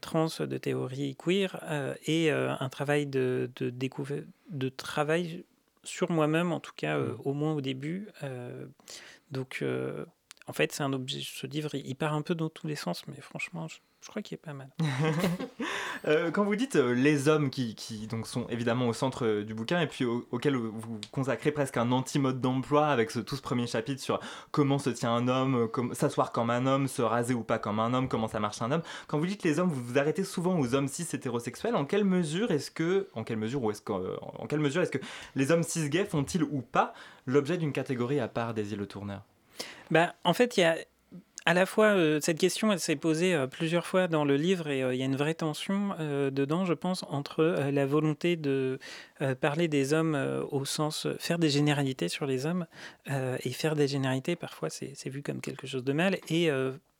trans, de théorie queer, et un travail de, découverte de travail sur moi-même, en tout cas, euh, mmh. au moins au début. Euh, donc, euh, en fait, c'est un objet. Ce livre, il part un peu dans tous les sens, mais franchement, je, je crois qu'il est pas mal. Euh, quand vous dites euh, les hommes qui, qui, donc sont évidemment au centre euh, du bouquin et puis auquel vous consacrez presque un anti-mode d'emploi avec ce, tout ce premier chapitre sur comment se tient un homme, s'asseoir comme un homme, se raser ou pas comme un homme, comment ça marche un homme. Quand vous dites les hommes, vous vous arrêtez souvent aux hommes cis hétérosexuels. En quelle mesure est-ce que, en quelle mesure ou est-ce que, en quelle mesure est-ce que les hommes cis gays font-ils ou pas l'objet d'une catégorie à part des îles tourneurs bah, en fait, il y a à la fois, euh, cette question, s'est posée euh, plusieurs fois dans le livre et euh, il y a une vraie tension dedans, je pense, entre la volonté de parler des hommes au sens faire des généralités sur les hommes et faire des généralités, parfois c'est vu comme quelque chose de mal, et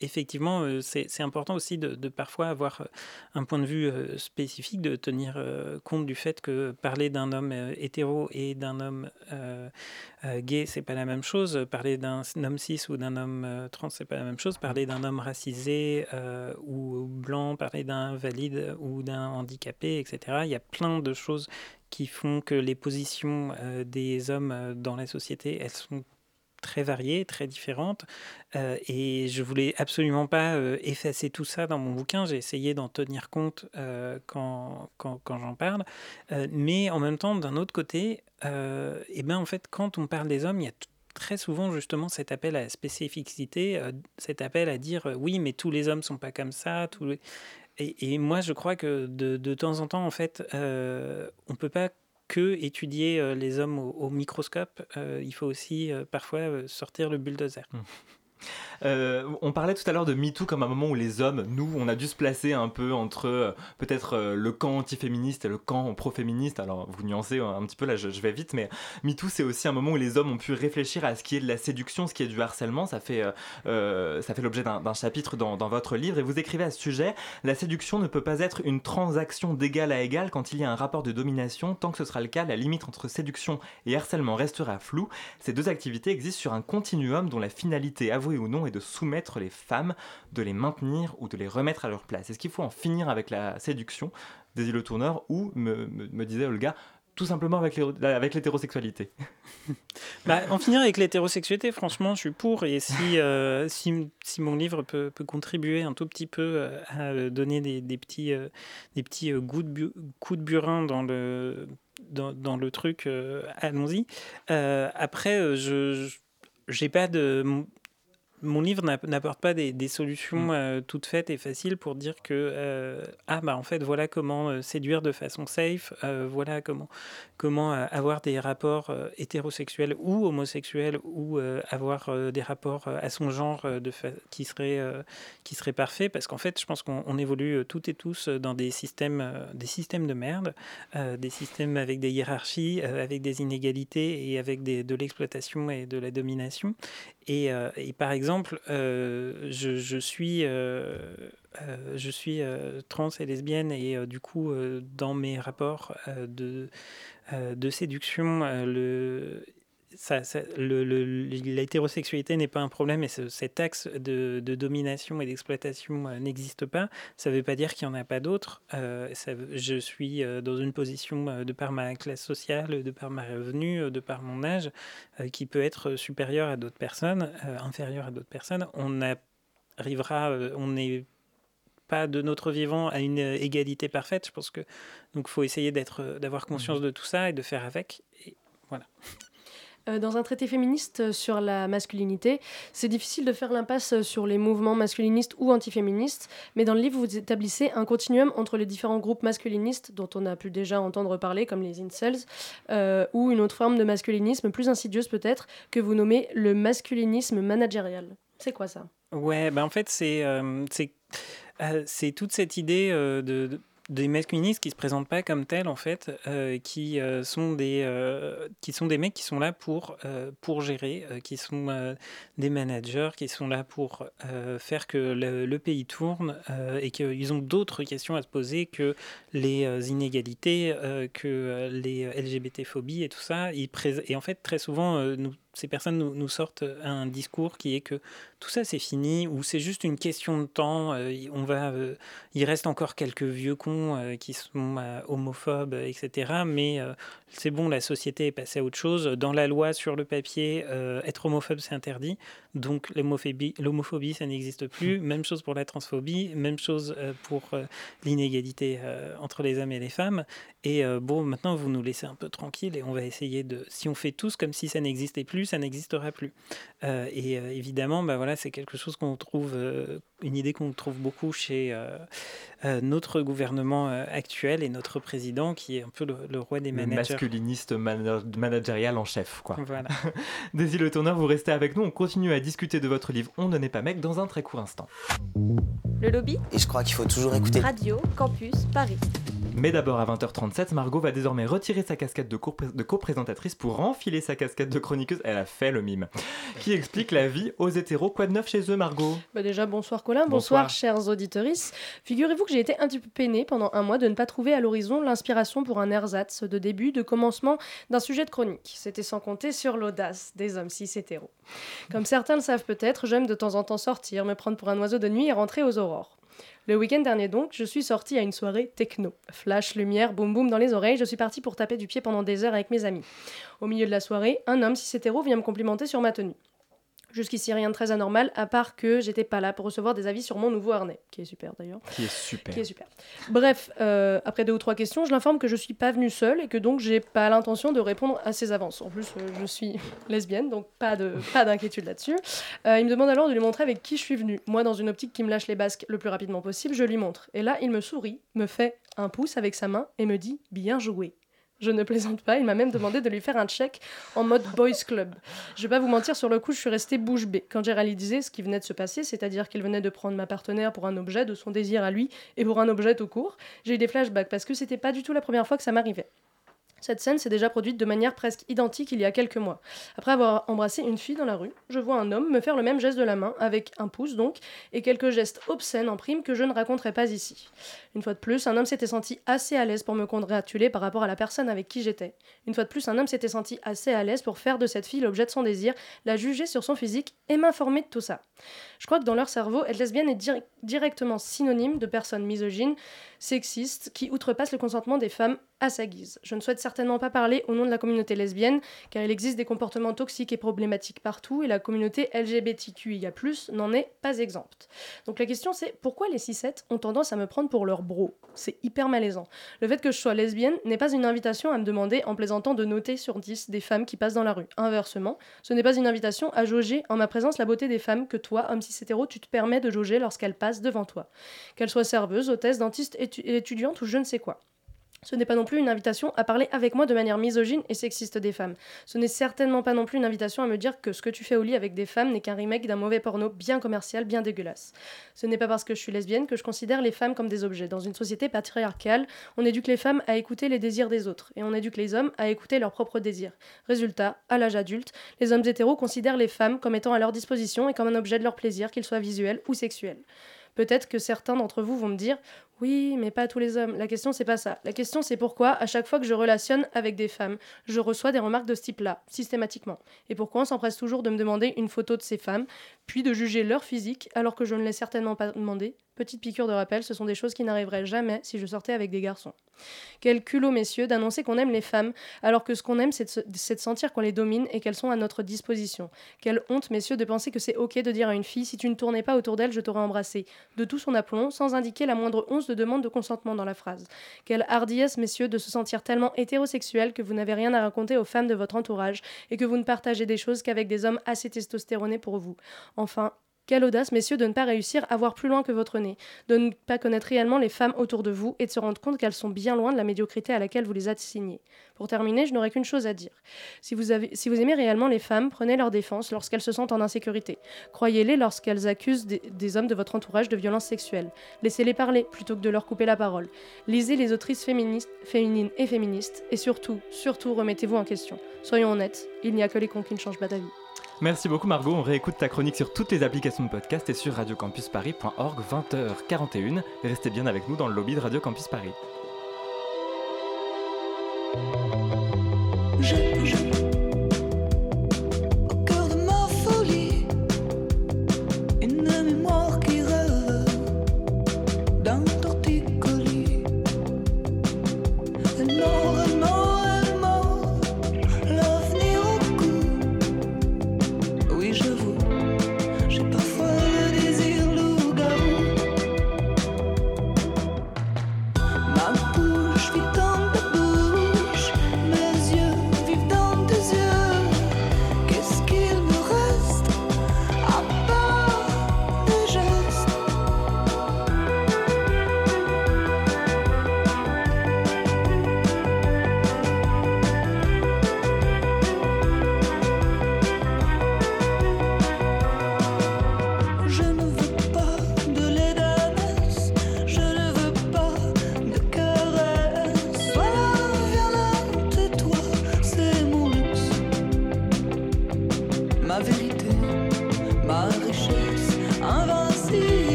effectivement, euh, c'est important aussi de, parfois avoir euh, un point de vue euh, spécifique, de tenir compte du fait que parler d'un homme hétéro et d'un homme gay, c'est pas la même chose. Parler d'un homme cis ou d'un homme trans, c'est pas la même chose. Parler d'un homme racisé ou blanc, parler d'un valide ou d'un handicapé, etc. Il y a plein de choses qui font que les positions des hommes dans la société, elles sont très variées, très différentes. Euh, et je voulais absolument pas euh, effacer tout ça dans mon bouquin. J'ai essayé d'en tenir compte euh, quand, quand, quand j'en parle. mais en même temps, d'un autre côté, et ben, en fait, quand on parle des hommes, il y a très souvent justement cet appel à la spécificité, cet appel à dire oui, mais tous les hommes sont pas comme ça. Tous et, et, moi, je crois que de, de, temps en temps, en fait, on peut pas que étudier euh, les hommes au, microscope, euh, il faut aussi euh, parfois sortir le bulldozer. Mmh. Euh, on parlait tout à l'heure de MeToo comme un moment où les hommes, nous, on a dû se placer un peu entre euh, peut-être euh, le camp anti-féministe et le camp pro-féministe. Alors, vous nuancez un petit peu, là, je, vais vite, mais MeToo, c'est aussi un moment où les hommes ont pu réfléchir à ce qui est de la séduction, ce qui est du harcèlement. Ça fait, l'objet d'un chapitre dans, dans, votre livre et vous écrivez à ce sujet La séduction ne peut pas être une transaction d'égal à égal quand il y a un rapport de domination. Tant que ce sera le cas, la limite entre séduction et harcèlement restera floue. Ces deux activités existent sur un continuum dont la finalité avouée ou non de soumettre les femmes, de les maintenir ou de les remettre à leur place. Est-ce qu'il faut en finir avec la séduction des îlots tourneurs ou, me, disait Olga, tout simplement avec l'hétérosexualité? Bah, En finir avec l'hétérosexualité, franchement, je suis pour. Et si, euh, si, mon livre peut, contribuer un tout petit peu euh, à donner des, petits, euh, des petits coups, de burin dans le, dans, dans le truc, allons-y. après, je n'ai pas de mon livre n'apporte pas des, solutions mm. euh, toutes faites et faciles pour dire que euh, ah bah en fait voilà comment euh, séduire de façon safe, voilà comment comment avoir des rapports hétérosexuels ou homosexuels ou avoir des rapports à son genre de qui serait qui serait parfait parce qu'en fait je pense qu'on évolue toutes et tous dans des systèmes des systèmes de merde, des systèmes avec des hiérarchies, avec des inégalités et avec des, de l'exploitation et de la domination et, et par exemple exemple, euh, je, suis, euh, euh, je suis trans et lesbienne et du coup, dans mes rapports de, de séduction, le, ça, l'hétérosexualité n'est pas un problème et cet axe de, domination et d'exploitation n'existe pas. Ça ne veut pas dire qu'il n'y en a pas d'autres. je suis dans une position de par ma classe sociale, de par ma revenu, de par mon âge, qui peut être supérieure à d'autres personnes, inférieure à d'autres personnes. On arrivera, on n'est pas de notre vivant à une égalité parfaite. Je pense que donc faut essayer d'être, d'avoir conscience mmh de tout ça et de faire avec. Et voilà. Euh, dans un traité féministe sur la masculinité, c'est difficile de faire l'impasse sur les mouvements masculinistes ou antiféministes, mais dans le livre, vous établissez un continuum entre les différents groupes masculinistes dont on a pu déjà entendre parler, comme les incels, euh, ou une autre forme de masculinisme plus insidieuse peut-être, que vous nommez le masculinisme managérial. C'est quoi ça? Ouais, ben en fait, c'est euh, c'est toute cette idée de des masculinistes qui se présentent pas comme tels en fait, euh, qui euh, sont des euh, qui sont des mecs qui sont là pour pour gérer, qui sont des managers, qui sont là pour faire que le, pays tourne et qu'ils ont d'autres questions à se poser que les inégalités, que les LGBT phobies et tout ça. Ils et en fait très souvent nous ces personnes nous, nous, sortent un discours qui est que tout ça c'est fini ou c'est juste une question de temps. Euh, on va, euh, il reste encore quelques vieux cons euh, qui sont homophobes, etc. Mais c'est bon, la société est passée à autre chose. Dans la loi sur le papier, être homophobe c'est interdit. Donc l'homophobie, l'homophobie ça n'existe plus. Même chose pour la transphobie, même chose pour l'inégalité entre les hommes et les femmes. Et bon, maintenant vous nous laissez un peu tranquille et on va essayer de, si on fait tous comme si ça n'existait plus ça n'existera plus. Euh, et euh, évidemment, bah voilà, c'est quelque chose qu'on trouve, euh, une idée qu'on trouve beaucoup chez notre gouvernement actuel et notre président, qui est un peu le, roi des managers. Le masculiniste managérial en chef, quoi. Voilà. Daisy Le Tourneur, vous restez avec nous. On continue à discuter de votre livre On ne n'est pas mec dans un très court instant. Le lobby Et je crois qu'il faut toujours écouter. Radio Campus Paris. Mais d'abord, à 20h37, Margot va désormais retirer sa casquette de, co-présentatrice pour enfiler sa casquette de chroniqueuse. Elle a fait le mime. Qui explique la vie aux hétéros. Quoi de neuf chez eux, Margot? Bah Déjà, bonsoir Colin, bonsoir, chers auditeuristes. Figurez-vous que j'ai été un petit peu peinée pendant un mois de ne pas trouver à l'horizon l'inspiration pour un ersatz de début, de commencement d'un sujet de chronique. C'était sans compter sur l'audace des hommes cis hétéros. Comme certains le savent peut-être, j'aime de temps en temps sortir, me prendre pour un oiseau de nuit et rentrer aux aurores. Le week-end dernier donc, je suis sortie à une soirée techno. Flash, lumière, boum boum dans les oreilles, je suis partie pour taper du pied pendant des heures avec mes amis. Au milieu de la soirée, un homme cis hétéro vient me complimenter sur ma tenue. Jusqu'ici, rien de très anormal, à part que j'étais pas là pour recevoir des avis sur mon nouveau harnais, qui est super d'ailleurs. Qui est super. Qui est super. Bref, euh, après deux ou trois questions, je l'informe que je suis pas venue seule et que donc j'ai pas l'intention de répondre à ses avances. En plus, euh, je suis lesbienne, donc pas de pas d'inquiétude là-dessus. Euh, il me demande alors de lui montrer avec qui je suis venue. Moi, dans une optique qui me lâche les basques le plus rapidement possible, je lui montre. Et là, il me sourit, me fait un pouce avec sa main et me dit bien joué. Je ne plaisante pas, il m'a même demandé de lui faire un check en mode boys club. Je vais pas vous mentir, sur le coup, je suis restée bouche bée. Quand j'ai réalisé ce qui venait de se passer, c'est-à-dire qu'il venait de prendre ma partenaire pour un objet de son désir à lui et pour un objet tout court, j'ai eu des flashbacks parce que c'était pas du tout la première fois que ça m'arrivait. Cette scène s'est déjà produite de manière presque identique il y a quelques mois. Après avoir embrassé une fille dans la rue, je vois un homme me faire le même geste de la main, avec un pouce donc, et quelques gestes obscènes en prime que je ne raconterai pas ici. Une fois de plus, un homme s'était senti assez à l'aise pour me congratuler par rapport à la personne avec qui j'étais. Une fois de plus, un homme s'était senti assez à l'aise pour faire de cette fille l'objet de son désir, la juger sur son physique et m'informer de tout ça. Je crois que dans leur cerveau, être lesbienne est directement synonyme de personnes misogynes, sexistes, qui outrepassent le consentement des femmes à sa guise. Je ne souhaite certainement pas parler au nom de la communauté lesbienne, car il existe des comportements toxiques et problématiques partout, et la communauté LGBTQIA+, n'en est pas exempte. Donc la question c'est, pourquoi les 6-7 ont tendance à me prendre pour leur bro? C'est hyper malaisant. Le fait que je sois lesbienne n'est pas une invitation à me demander, en plaisantant, de noter sur 10 des femmes qui passent dans la rue. Inversement, ce n'est pas une invitation à jauger en ma présence la beauté des femmes que toi, homme cis hétéro, tu te permets de jauger lorsqu'elles passent devant toi. Qu'elles soient serveuses, hôtesses, dentistes, étudiantes ou je ne sais quoi. Ce n'est pas non plus une invitation à parler avec moi de manière misogyne et sexiste des femmes. Ce n'est certainement pas non plus une invitation à me dire que ce que tu fais au lit avec des femmes n'est qu'un remake d'un mauvais porno bien commercial, bien dégueulasse. Ce n'est pas parce que je suis lesbienne que je considère les femmes comme des objets. Dans une société patriarcale, on éduque les femmes à écouter les désirs des autres et on éduque les hommes à écouter leurs propres désirs. Résultat, à l'âge adulte, les hommes hétéros considèrent les femmes comme étant à leur disposition et comme un objet de leur plaisir, qu'il soit visuel ou sexuel. Peut-être que certains d'entre vous vont me dire oui, mais pas tous les hommes. La question, c'est pas ça. La question, c'est pourquoi, à chaque fois que je relationne avec des femmes, je reçois des remarques de ce type-là, systématiquement. Et pourquoi on s'empresse toujours de me demander une photo de ces femmes, puis de juger leur physique, alors que je ne l'ai certainement pas demandé? Petite piqûre de rappel, ce sont des choses qui n'arriveraient jamais si je sortais avec des garçons. Quel culot, messieurs, d'annoncer qu'on aime les femmes, alors que ce qu'on aime, c'est de, sentir qu'on les domine et qu'elles sont à notre disposition. Quelle honte, messieurs, de penser que c'est ok de dire à une fille, si tu ne tournais pas autour d'elle, je t'aurais embrassé, de tout son aplomb, sans indiquer la moindre once de demande de consentement dans la phrase. Quelle hardiesse, messieurs, de se sentir tellement hétérosexuel que vous n'avez rien à raconter aux femmes de votre entourage et que vous ne partagez des choses qu'avec des hommes assez testostéronés pour vous. Enfin, quelle audace, messieurs, de ne pas réussir à voir plus loin que votre nez, de ne pas connaître réellement les femmes autour de vous et de se rendre compte qu'elles sont bien loin de la médiocrité à laquelle vous les assignez. Pour terminer, je n'aurai qu'une chose à dire. Si vous, aimez réellement les femmes, prenez leur défense lorsqu'elles se sentent en insécurité. Croyez-les lorsqu'elles accusent des, des, hommes de votre entourage de violences sexuelles. Laissez-les parler plutôt que de leur couper la parole. Lisez les autrices féministes, féminines et féministes. Et surtout, surtout, remettez-vous en question. Soyons honnêtes, il n'y a que les cons qui ne changent pas d'avis. Merci beaucoup Margot, on réécoute ta chronique sur toutes les applications de podcast et sur radiocampusparis.org 20h41. Restez bien avec nous dans le lobby de Radio Campus Paris.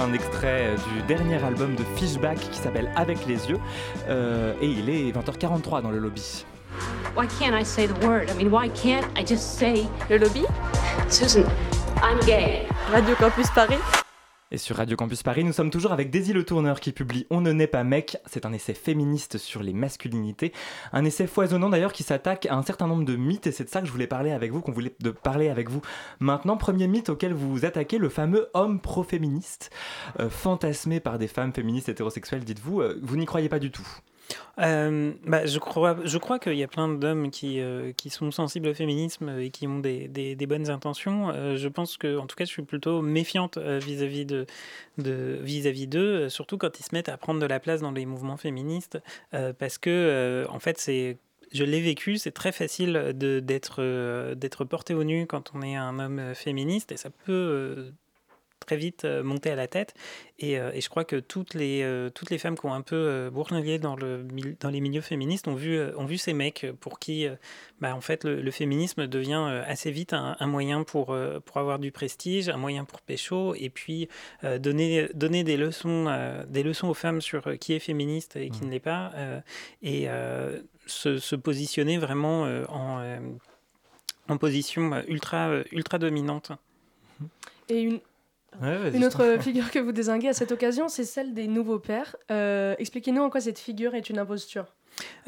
Un extrait du dernier album de Fishback qui s'appelle Avec les yeux. Euh, et il est 20h43 dans le lobby. Why can't I say the word? I mean, why can't I just say le lobby? Susan, I'm gay. Radio Campus Paris. Et sur Radio Campus Paris, nous sommes toujours avec Daisy Le Tourneur qui publie On ne naît pas mec. C'est un essai féministe sur les masculinités. Un essai foisonnant d'ailleurs qui s'attaque à un certain nombre de mythes et c'est de ça que je voulais parler avec vous, qu'on voulait de parler avec vous maintenant. Premier mythe auquel vous vous attaquez, le fameux homme pro-féministe, euh, fantasmé par des femmes féministes hétérosexuelles, dites-vous. Euh, vous n'y croyez pas du tout euh, bah, je crois, je crois qu'il y a plein d'hommes qui, euh, qui sont sensibles au féminisme et qui ont des, des, bonnes intentions. Euh, je pense que, en tout cas, je suis plutôt méfiante vis-à-vis de, de vis-à-vis d'eux, surtout quand ils se mettent à prendre de la place dans les mouvements féministes, parce que, en fait, je l'ai vécu, c'est très facile d'être d'être porté au nu quand on est un homme féministe et ça peut très vite monter à la tête. Et, et, je crois que toutes les, toutes les femmes qui ont un peu bourlingué dans, le, dans les milieux féministes ont vu, ont vu ces mecs pour qui bah, en fait, le, féminisme devient assez vite un, un moyen pour, pour avoir du prestige, un moyen pour pécho, et puis donner, donner des, leçons, des leçons aux femmes sur qui est féministe et qui mmh. ne l'est pas, et se, se, positionner vraiment en en position euh, ultra, euh, ultra dominante. Et une, une autre figure que vous désinguez à cette occasion, c'est celle des nouveaux pères. Euh, expliquez-nous en quoi cette figure est une imposture.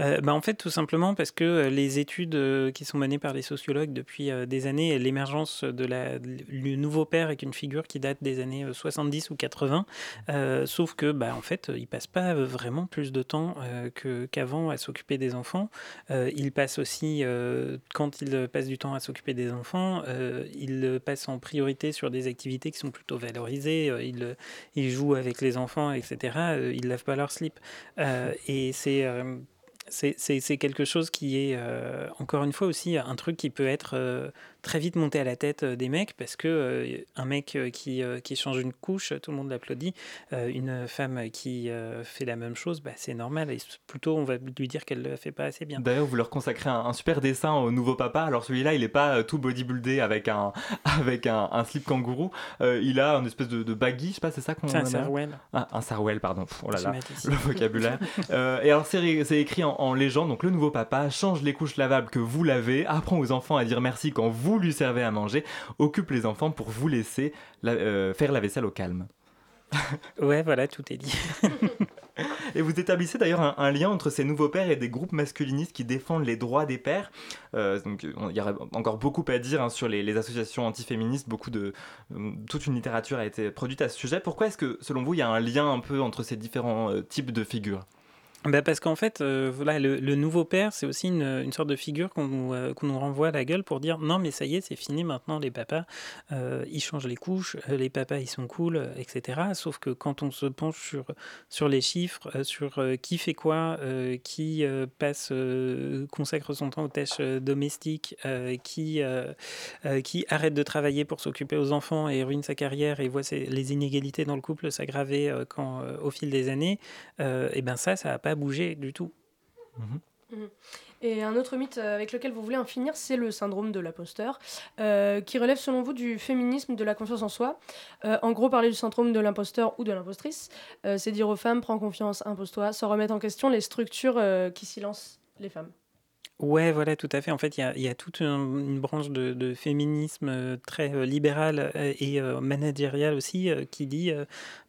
Euh, bah, en fait, tout simplement parce que euh, les études euh, qui sont menées par les sociologues depuis des années, l'émergence de la, du nouveau père est une figure qui date des années 70 ou 80, sauf que, bah, en fait, il passe pas vraiment plus de temps qu'avant à s'occuper des enfants. il passe aussi, quand il passe du temps à s'occuper des enfants, il passe en priorité sur des activités qui sont plutôt valorisées. il, il joue avec les enfants, etc. il lave pas leur slip. et c'est c'est quelque chose qui est, euh, encore une fois aussi, un truc qui peut être euh, très vite monté à la tête euh, des mecs parce que un mec qui, qui change une couche, tout le monde l'applaudit. une femme qui fait la même chose, bah, c'est normal. Et plutôt, on va lui dire qu'elle ne le fait pas assez bien. D'ailleurs, vous leur consacrez un, super dessin au nouveau papa. Alors celui-là, il n'est pas tout bodybuildé avec un, avec un, un slip kangourou. il a une espèce de, de baggy, je sais pas, c'est ça qu'on C'est un sarwell. Ah, un sarwell, pardon. Oh là là, le vocabulaire. et alors, c'est écrit en, en légende, donc le nouveau papa change les couches lavables que vous lavez, apprend aux enfants à dire merci quand vous lui servez à manger, occupe les enfants pour vous laisser euh, faire la vaisselle au calme. ouais, voilà, tout est dit. Et vous établissez d'ailleurs un, lien entre ces nouveaux pères et des groupes masculinistes qui défendent les droits des pères. Euh, donc, il y aurait encore beaucoup à dire hein, sur les, associations antiféministes. Beaucoup de, euh, toute une littérature a été produite à ce sujet. Pourquoi est-ce que, selon vous, il y a un lien un peu entre ces différents types de figures? Bah parce qu'en fait, euh, voilà, le, nouveau père, c'est aussi une, une, sorte de figure qu'on nous, euh, qu'on nous renvoie à la gueule pour dire non, mais ça y est, c'est fini maintenant, les papas, euh, ils changent les couches, les papas, ils sont cool, etc. Sauf que quand on se penche sur, sur les chiffres, sur qui fait quoi, qui passe, consacre son temps aux tâches domestiques, qui, qui arrête de travailler pour s'occuper aux enfants et ruine sa carrière et voit les inégalités dans le couple s'aggraver quand, au fil des années, et ben ça, ça n'a pas bouger du tout. Mhm. Mhm. Et un autre mythe euh, avec lequel vous voulez en finir, c'est le syndrome de l'imposteur, euh, qui relève selon vous du féminisme, de la confiance en soi. Euh, en gros, parler du syndrome de l'imposteur ou de l'impostrice, c'est dire aux femmes, prends confiance, impose-toi, sans remettre en question les structures qui silencent les femmes. Ouais, voilà, tout à fait. En fait, il y a, toute une, branche de, féminisme très euh, libéral euh, et managérial aussi qui dit,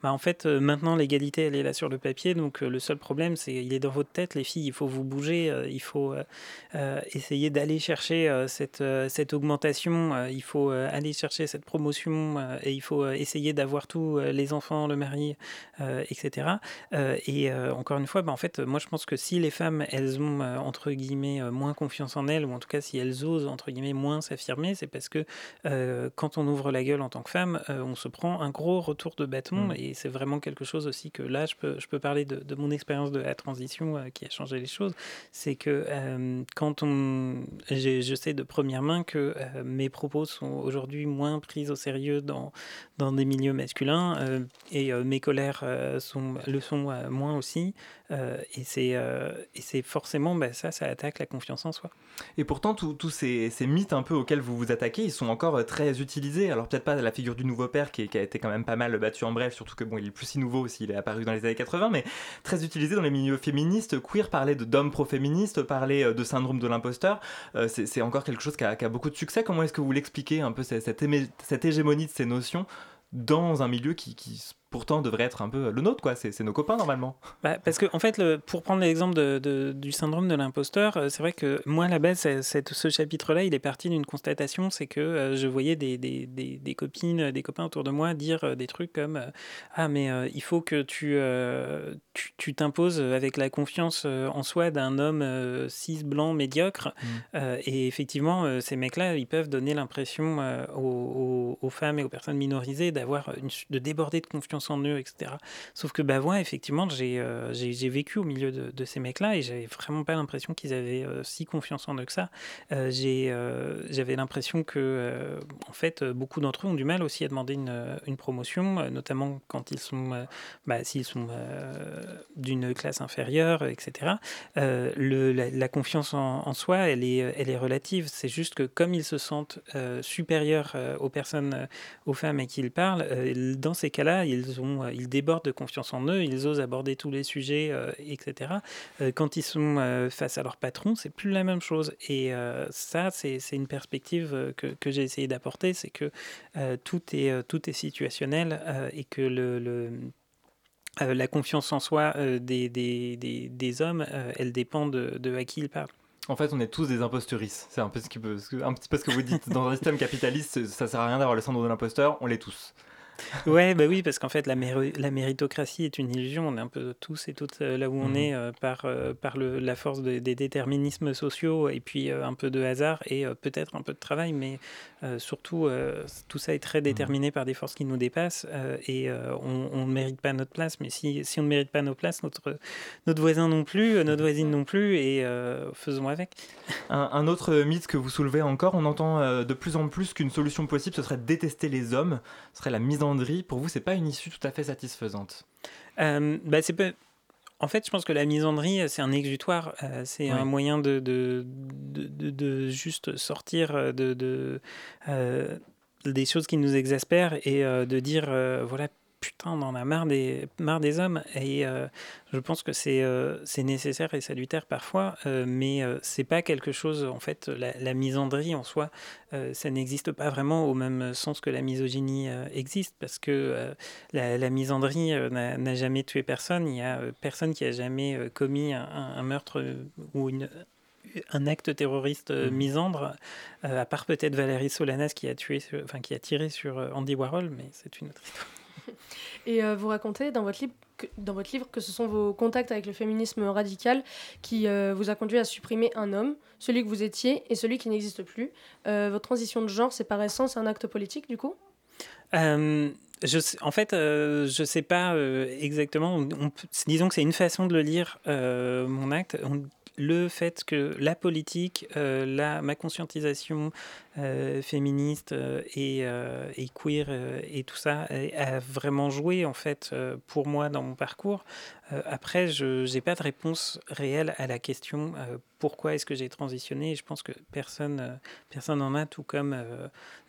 bah, en fait, maintenant l'égalité, elle est là sur le papier, donc le seul problème, c'est il est dans votre tête, les filles, il faut vous bouger, il faut essayer d'aller chercher cette, cette augmentation, il faut aller chercher cette promotion et il faut essayer d'avoir tous les enfants, le mari, etc. et encore une fois, bah, en fait, moi je pense que si les femmes, elles ont, entre guillemets, moins confiance en elles, ou en tout cas si elles osent, entre guillemets, moins s'affirmer, c'est parce que euh, quand on ouvre la gueule en tant que femme, euh, on se prend un gros retour de bâton, mmh. et c'est vraiment quelque chose aussi que là, je peux, je peux parler de, de mon expérience de la transition euh, qui a changé les choses, c'est que quand on... Je sais de première main que mes propos sont aujourd'hui moins pris au sérieux dans, dans des milieux masculins, et mes colères sont, le sont moins aussi, et c'est forcément, bah, ça, ça attaque la confiance en soi. Et pourtant, tous ces, mythes un peu auxquels vous vous attaquez, ils sont encore euh, très utilisés. Alors peut-être pas la figure du nouveau père qui, a été quand même pas mal battu en bref, surtout que bon, il est plus si nouveau s'il est apparu dans les années 80, mais très utilisé dans les milieux féministes. Queer parler de d'hommes pro-féministes, parler euh, de syndrome de l'imposteur, euh, c'est encore quelque chose qui a, beaucoup de succès. Comment est-ce que vous l'expliquez un peu cette, cette, hégémonie de ces notions dans un milieu qui, qui pourtant devrait être un peu le nôtre, quoi. C'est nos copains normalement. Bah, parce que en fait, le, pour prendre l'exemple de, du syndrome de l'imposteur, euh, c'est vrai que moi, à la base, ce chapitre-là, il est parti d'une constatation, c'est que euh, je voyais des, des, des, copines, des copains autour de moi dire euh, des trucs comme ah mais il faut que tu tu t'imposes avec la confiance en soi d'un homme cis blanc médiocre. Mmh. et effectivement, ces mecs-là, ils peuvent donner l'impression aux, aux, aux, femmes et aux personnes minorisées d'avoir de déborder de confiance confiance en eux, etc. Sauf que bah moi, effectivement, j'ai j'ai vécu au milieu de, ces mecs-là et j'avais vraiment pas l'impression qu'ils avaient si confiance en eux que ça. J'avais l'impression que, en fait, beaucoup d'entre eux ont du mal aussi à demander une, promotion, notamment quand ils sont, bah, s'ils sont d'une classe inférieure, etc. la, confiance en, en, soi, elle est, elle est relative. C'est juste que comme ils se sentent supérieurs aux personnes, aux femmes à qui ils parlent, dans ces cas-là, ils, ont, ils débordent de confiance en eux, ils osent aborder tous les sujets, etc. quand ils sont face à leur patron, c'est plus la même chose. Et ça, c'est une perspective que, j'ai essayé d'apporter, c'est que tout, est, situationnel et que la confiance en soi des, hommes, elle dépend de, à qui ils parlent. En fait, on est tous des imposteurices. C'est un, petit peu ce que vous dites. Dans un système capitaliste, ça sert à rien d'avoir le syndrome de l'imposteur, on l'est tous. ouais, bah oui, parce qu'en fait, la, la, méritocratie est une illusion. On est un peu tous et toutes euh, là où on mhm. est euh, par, euh, par le, la force des déterminismes sociaux et puis un peu de hasard et peut-être un peu de travail, mais surtout, tout ça est très mhm. déterminé par des forces qui nous dépassent et on ne mérite pas notre place. Mais si, si on ne mérite pas nos places, notre, notre voisin non plus, notre voisine non plus, et faisons avec. Un, un, autre mythe que vous soulevez encore, on entend de plus en plus qu'une solution possible, ce serait de détester les hommes, ce serait la mise pour vous, c'est pas une issue tout à fait satisfaisante euh, bah, c'est En fait, je pense que la misandrie, c'est un exutoire, euh, c'est un moyen de de, de, de, juste sortir de, de euh, des choses qui nous exaspèrent et de dire, voilà, putain, on en a marre des, marre des hommes. Et euh, je pense que c'est euh, nécessaire et salutaire parfois, euh, mais c'est pas quelque chose, en fait, la, misandrie en soi, ça n'existe pas vraiment au même sens que la misogynie existe, parce que la, misandrie n'a jamais tué personne, il y a personne qui a jamais commis un, meurtre ou une, un acte terroriste mmh. misandre, à part peut-être Valérie Solanas qui a tué, enfin qui a tiré sur Andy Warhol, mais c'est une autre histoire. Et euh, vous racontez dans votre, livre que, ce sont vos contacts avec le féminisme radical qui euh, vous a conduit à supprimer un homme, celui que vous étiez et celui qui n'existe plus. Euh, votre transition de genre, c'est par essence un acte politique du coup? En fait, je ne sais pas exactement. disons que c'est une façon de le lire, mon acte le fait que la politique, euh, la, ma conscientisation euh, féministe euh, et, et, queer et tout ça a vraiment joué en fait pour moi dans mon parcours. après, je n'ai pas de réponse réelle à la question pourquoi est-ce que j'ai transitionné? je pense que personne personne n'en a, tout comme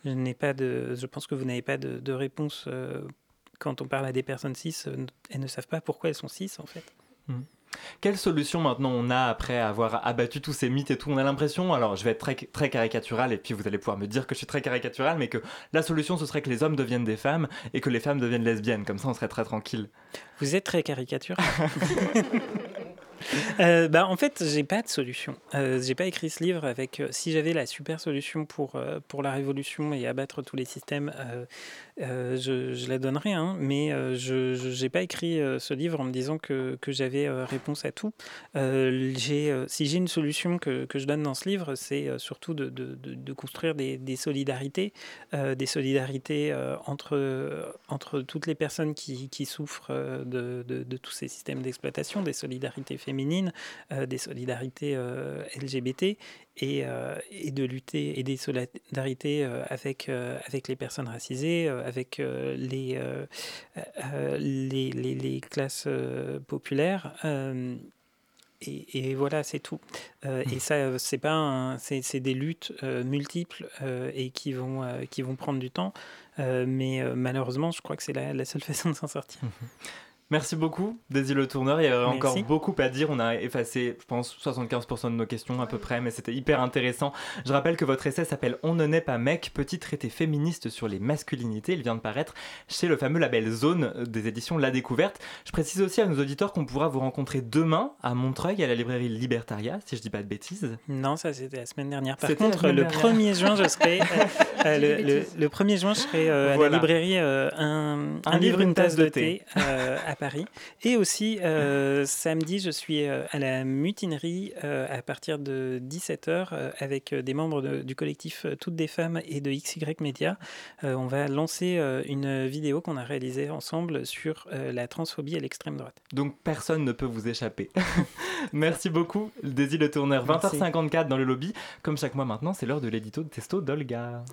je n'ai pas de. Je pense que vous n'avez pas de, réponse quand on parle à des personnes cis. elles ne savent pas pourquoi elles sont cis en fait. Mmh. Quelle solution maintenant on a après avoir abattu tous ces mythes et tout? On a l'impression, alors je vais être très, très caricatural et puis vous allez pouvoir me dire que je suis très caricatural, mais que la solution ce serait que les hommes deviennent des femmes et que les femmes deviennent lesbiennes. Comme ça on serait très tranquille. Vous êtes très caricatural. Euh, bah, en fait, j'ai pas de solution. Euh, j'ai pas écrit ce livre avec. Euh, si j'avais la super solution pour, pour la révolution et abattre tous les systèmes, je, je, la donnerais. Hein, mais je n'ai pas écrit ce livre en me disant que, j'avais réponse à tout. si j'ai une solution que, je donne dans ce livre, c'est surtout de, construire des, solidarités, des solidarités entre, toutes les personnes qui, souffrent de, tous ces systèmes d'exploitation, des solidarités féminines, euh, des solidarités euh, LGBT et, euh, et, de lutter et des solidarités avec, avec les personnes racisées, avec les, les, les, les, classes populaires. Et, et, voilà, c'est tout. Et mmh. ça, c'est pas, c'est des luttes multiples et qui vont, qui vont prendre du temps. mais malheureusement, je crois que c'est la, la, seule façon de s'en sortir. Mmh. Merci beaucoup, Daisy Le Tourneur. Il y avait encore beaucoup à dire. On a effacé, je pense, 75% de nos questions à peu près, mais c'était hyper intéressant. Je rappelle que votre essai s'appelle On ne naît pas mec, petit traité féministe sur les masculinités. Il vient de paraître chez le fameux label Zone des éditions La Découverte. Je précise aussi à nos auditeurs qu'on pourra vous rencontrer demain à Montreuil, à la librairie Libertaria, si je dis pas de bêtises. Non, ça c'était la semaine dernière. Par contre, le 1er juin, je serai, euh, euh, le, le, 1er juin, je serai euh, à la librairie un, un, livre, une tasse de thé, à à Paris. Et aussi, samedi, je suis à la mutinerie à partir de 17h avec des membres du collectif Toutes des femmes et de XY Media. on va lancer une vidéo qu'on a réalisée ensemble sur la transphobie à l'extrême droite. Donc personne ne peut vous échapper. Merci beaucoup, Daisy le tourneur. 20h54 dans le lobby. Comme chaque mois maintenant, c'est l'heure de l'édito de Testo d'Olga.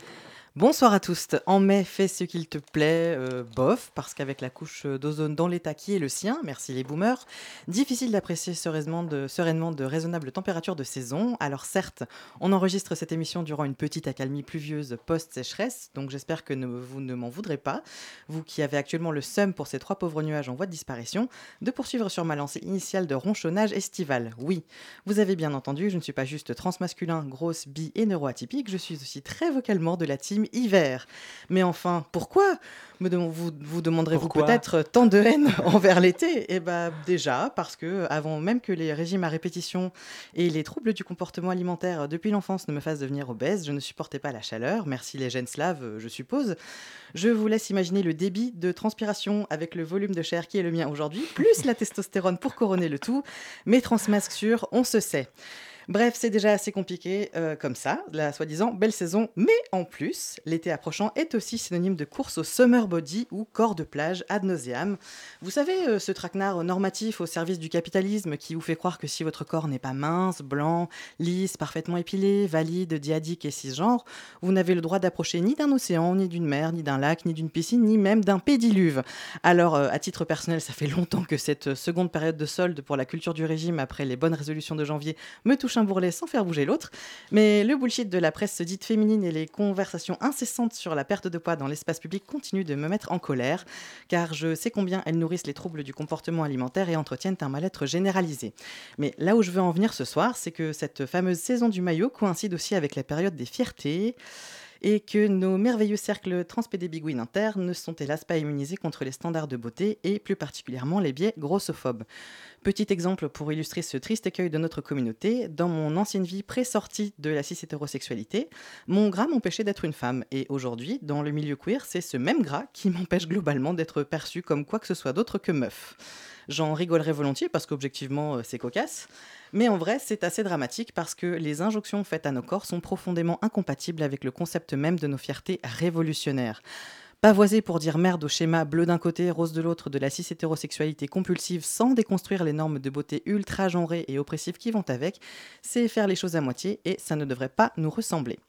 Bonsoir à tous. En mai, fais ce qu'il te plaît, euh, bof, parce qu'avec la couche d'ozone dans l'état qui est le sien, merci les boomers, difficile d'apprécier sereinement de, sereinement de raisonnables températures de saison. Alors certes, on enregistre cette émission durant une petite accalmie pluvieuse post-sécheresse, donc j'espère que vous ne m'en voudrez pas, vous qui avez actuellement le seum pour ces trois pauvres nuages en voie de disparition, de poursuivre sur ma lancée initiale de ronchonnage estival. Oui, vous avez bien entendu, je ne suis pas juste transmasculin, grosse, bi et neuroatypique, je suis aussi très vocalement de la team hiver. Mais enfin, pourquoi vous, vous demanderez-vous peut-être tant de haine envers l'été? Eh bien déjà, parce que avant même que les régimes à répétition et les troubles du comportement alimentaire depuis l'enfance ne me fassent devenir obèse, je ne supportais pas la chaleur, merci les gènes slaves, je suppose. Je vous laisse imaginer le débit de transpiration avec le volume de chair qui est le mien aujourd'hui, plus la testostérone pour couronner le tout. Mais transmasque sur, on se sait. Bref, c'est déjà assez compliqué euh, comme ça, la soi-disant belle saison, mais en plus, l'été approchant est aussi synonyme de course au summer body ou corps de plage ad nauseam. Vous savez, euh, ce traquenard normatif au service du capitalisme qui vous fait croire que si votre corps n'est pas mince, blanc, lisse, parfaitement épilé, valide, diadique et cisgenre, vous n'avez le droit d'approcher ni d'un océan, ni d'une mer, ni d'un lac, ni d'une piscine, ni même d'un pédiluve. Alors, euh, à titre personnel, ça fait longtemps que cette seconde période de solde pour la culture du régime après les bonnes résolutions de janvier me touche un bourrelet sans faire bouger l'autre. Mais le bullshit de la presse dite féminine et les conversations incessantes sur la perte de poids dans l'espace public continuent de me mettre en colère, car je sais combien elles nourrissent les troubles du comportement alimentaire et entretiennent un mal-être généralisé. Mais là où je veux en venir ce soir, c'est que cette fameuse saison du maillot coïncide aussi avec la période des fiertés et que nos merveilleux cercles transpédébigouines internes ne sont hélas pas immunisés contre les standards de beauté et plus particulièrement les biais grossophobes. Petit exemple pour illustrer ce triste écueil de notre communauté, dans mon ancienne vie pré-sortie de la cis-hétérosexualité, mon gras m'empêchait d'être une femme. Et aujourd'hui, dans le milieu queer, c'est ce même gras qui m'empêche globalement d'être perçue comme quoi que ce soit d'autre que meuf. J'en rigolerais volontiers parce qu'objectivement, euh, c'est cocasse. Mais en vrai, c'est assez dramatique parce que les injonctions faites à nos corps sont profondément incompatibles avec le concept même de nos fiertés révolutionnaires. Pavoiser pour dire merde au schéma bleu d'un côté, rose de l'autre de la cis-hétérosexualité compulsive sans déconstruire les normes de beauté ultra genrées et oppressives qui vont avec, c'est faire les choses à moitié et ça ne devrait pas nous ressembler.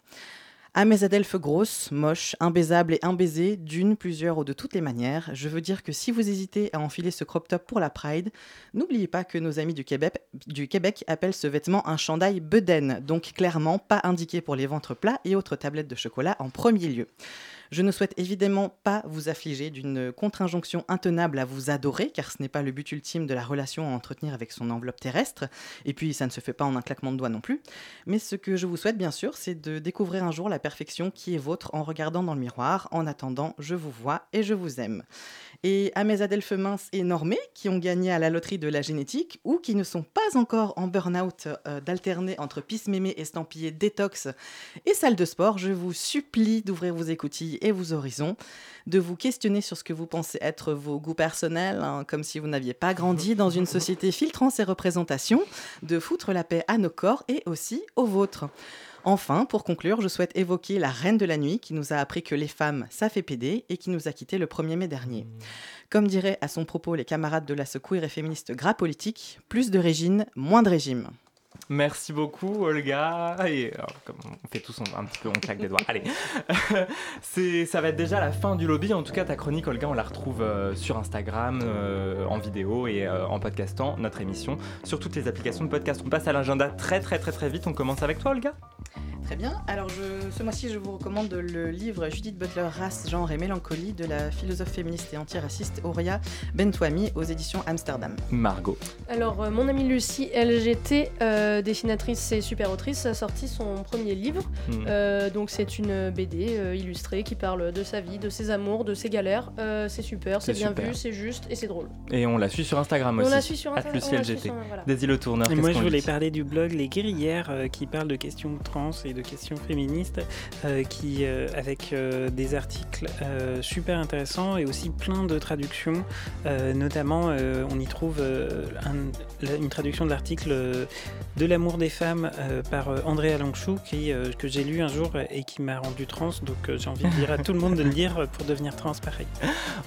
À mes adelphes grosses, moches, imbaisables et imbaisées, d'une, plusieurs ou de toutes les manières, je veux dire que si vous hésitez à enfiler ce crop top pour la Pride, n'oubliez pas que nos amis du Québec, du Québec appellent ce vêtement un chandail bedaine, donc clairement pas indiqué pour les ventres plats et autres tablettes de chocolat en premier lieu. Je ne souhaite évidemment pas vous affliger d'une contre-injonction intenable à vous adorer, car ce n'est pas le but ultime de la relation à entretenir avec son enveloppe terrestre, et puis ça ne se fait pas en un claquement de doigts non plus. Mais ce que je vous souhaite bien sûr, c'est de découvrir un jour la perfection qui est vôtre en regardant dans le miroir. En attendant, je vous vois et je vous aime et à mes adelphes minces et normés qui ont gagné à la loterie de la génétique ou qui ne sont pas encore en burn-out euh, d'alterner entre pisse mémé estampillé détox et salle de sport, je vous supplie d'ouvrir vos écoutilles et vos horizons, de vous questionner sur ce que vous pensez être vos goûts personnels, hein, comme si vous n'aviez pas grandi dans une société filtrant ces représentations, de foutre la paix à nos corps et aussi aux vôtres. Enfin, pour conclure, je souhaite évoquer la reine de la nuit qui nous a appris que les femmes, ça fait péder et qui nous a quittés le 1er mai dernier. Comme diraient à son propos les camarades de la secouire et féministe gras politique, plus de régime, moins de régime. Merci beaucoup, Olga. Et comme on fait tous un petit peu, on claque des doigts. Allez, c'est, ça va être déjà la fin du lobby. En tout cas, ta chronique, Olga, on la retrouve euh, sur Instagram, euh, en vidéo et euh, en podcastant notre émission sur toutes les applications de podcast. On passe à l'agenda très très très très vite. On commence avec toi, Olga. Très bien. Alors, je, ce mois-ci, je vous recommande le livre Judith Butler, Race, genre et mélancolie de la philosophe féministe et antiraciste Auria Bentouami aux éditions Amsterdam. Margot. Alors, mon amie Lucie LGT euh, dessinatrice et super autrice, a sorti son premier livre. Hmm. Euh, donc c'est une BD euh, illustrée qui parle de sa vie, de ses amours, de ses galères. c'est super, c'est bien vu, c'est juste et c'est drôle. Et on la suit sur Instagram aussi. On la suit sur Instagram. Lucie LGT. Des îles tourneur. Et moi je voulais parler du blog Les Guerrières qui parle de questions trans et et de questions féministes, qui, avec des articles super intéressants et aussi plein de traductions. notamment, on y trouve une traduction de l'article De l'amour des femmes par André Alonchou, qui, que j'ai lu un jour et qui m'a rendu trans. Donc j'ai envie de dire à tout le monde de le lire pour devenir trans pareil.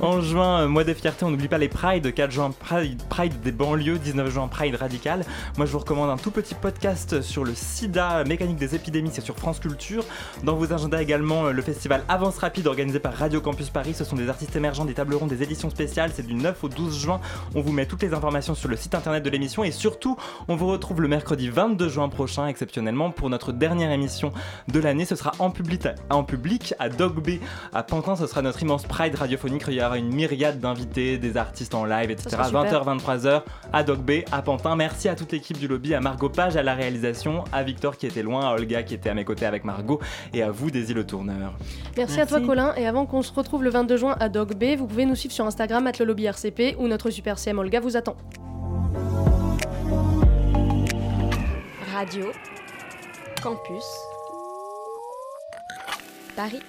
En juin, mois des fiertés, on n'oublie pas les Pride, 4 juin Pride, Pride des banlieues, 19 juin Pride radical. Moi je vous recommande un tout petit podcast sur le sida, mécanique des épidémies, c'est sur France Culture. Dans vos agendas également, le festival Avance Rapide organisé par Radio Campus Paris. Ce sont des artistes émergents, des tables rondes, des éditions spéciales. C'est du 9 au 12 juin. On vous met toutes les informations sur le site internet de l'émission et surtout, on vous retrouve le mercredi 22 juin prochain, exceptionnellement, pour notre dernière émission de l'année. Ce sera en public, en public à Dog B à Pantin. Ce sera notre immense Pride radiophonique. Il y aura une myriade d'invités, des artistes en live, etc. 20h, 23h à Dog B à Pantin. Merci à toute l'équipe du lobby, à Margot Page à la réalisation, à Victor qui était loin, à Olga qui était à mes côtés avec Margot et à vous Daisy le tourneur. Merci, à toi Colin et avant qu'on se retrouve le 22 juin à Dog B, vous pouvez nous suivre sur Instagram le lobby RCP où notre super CM Olga vous attend. Radio Campus Paris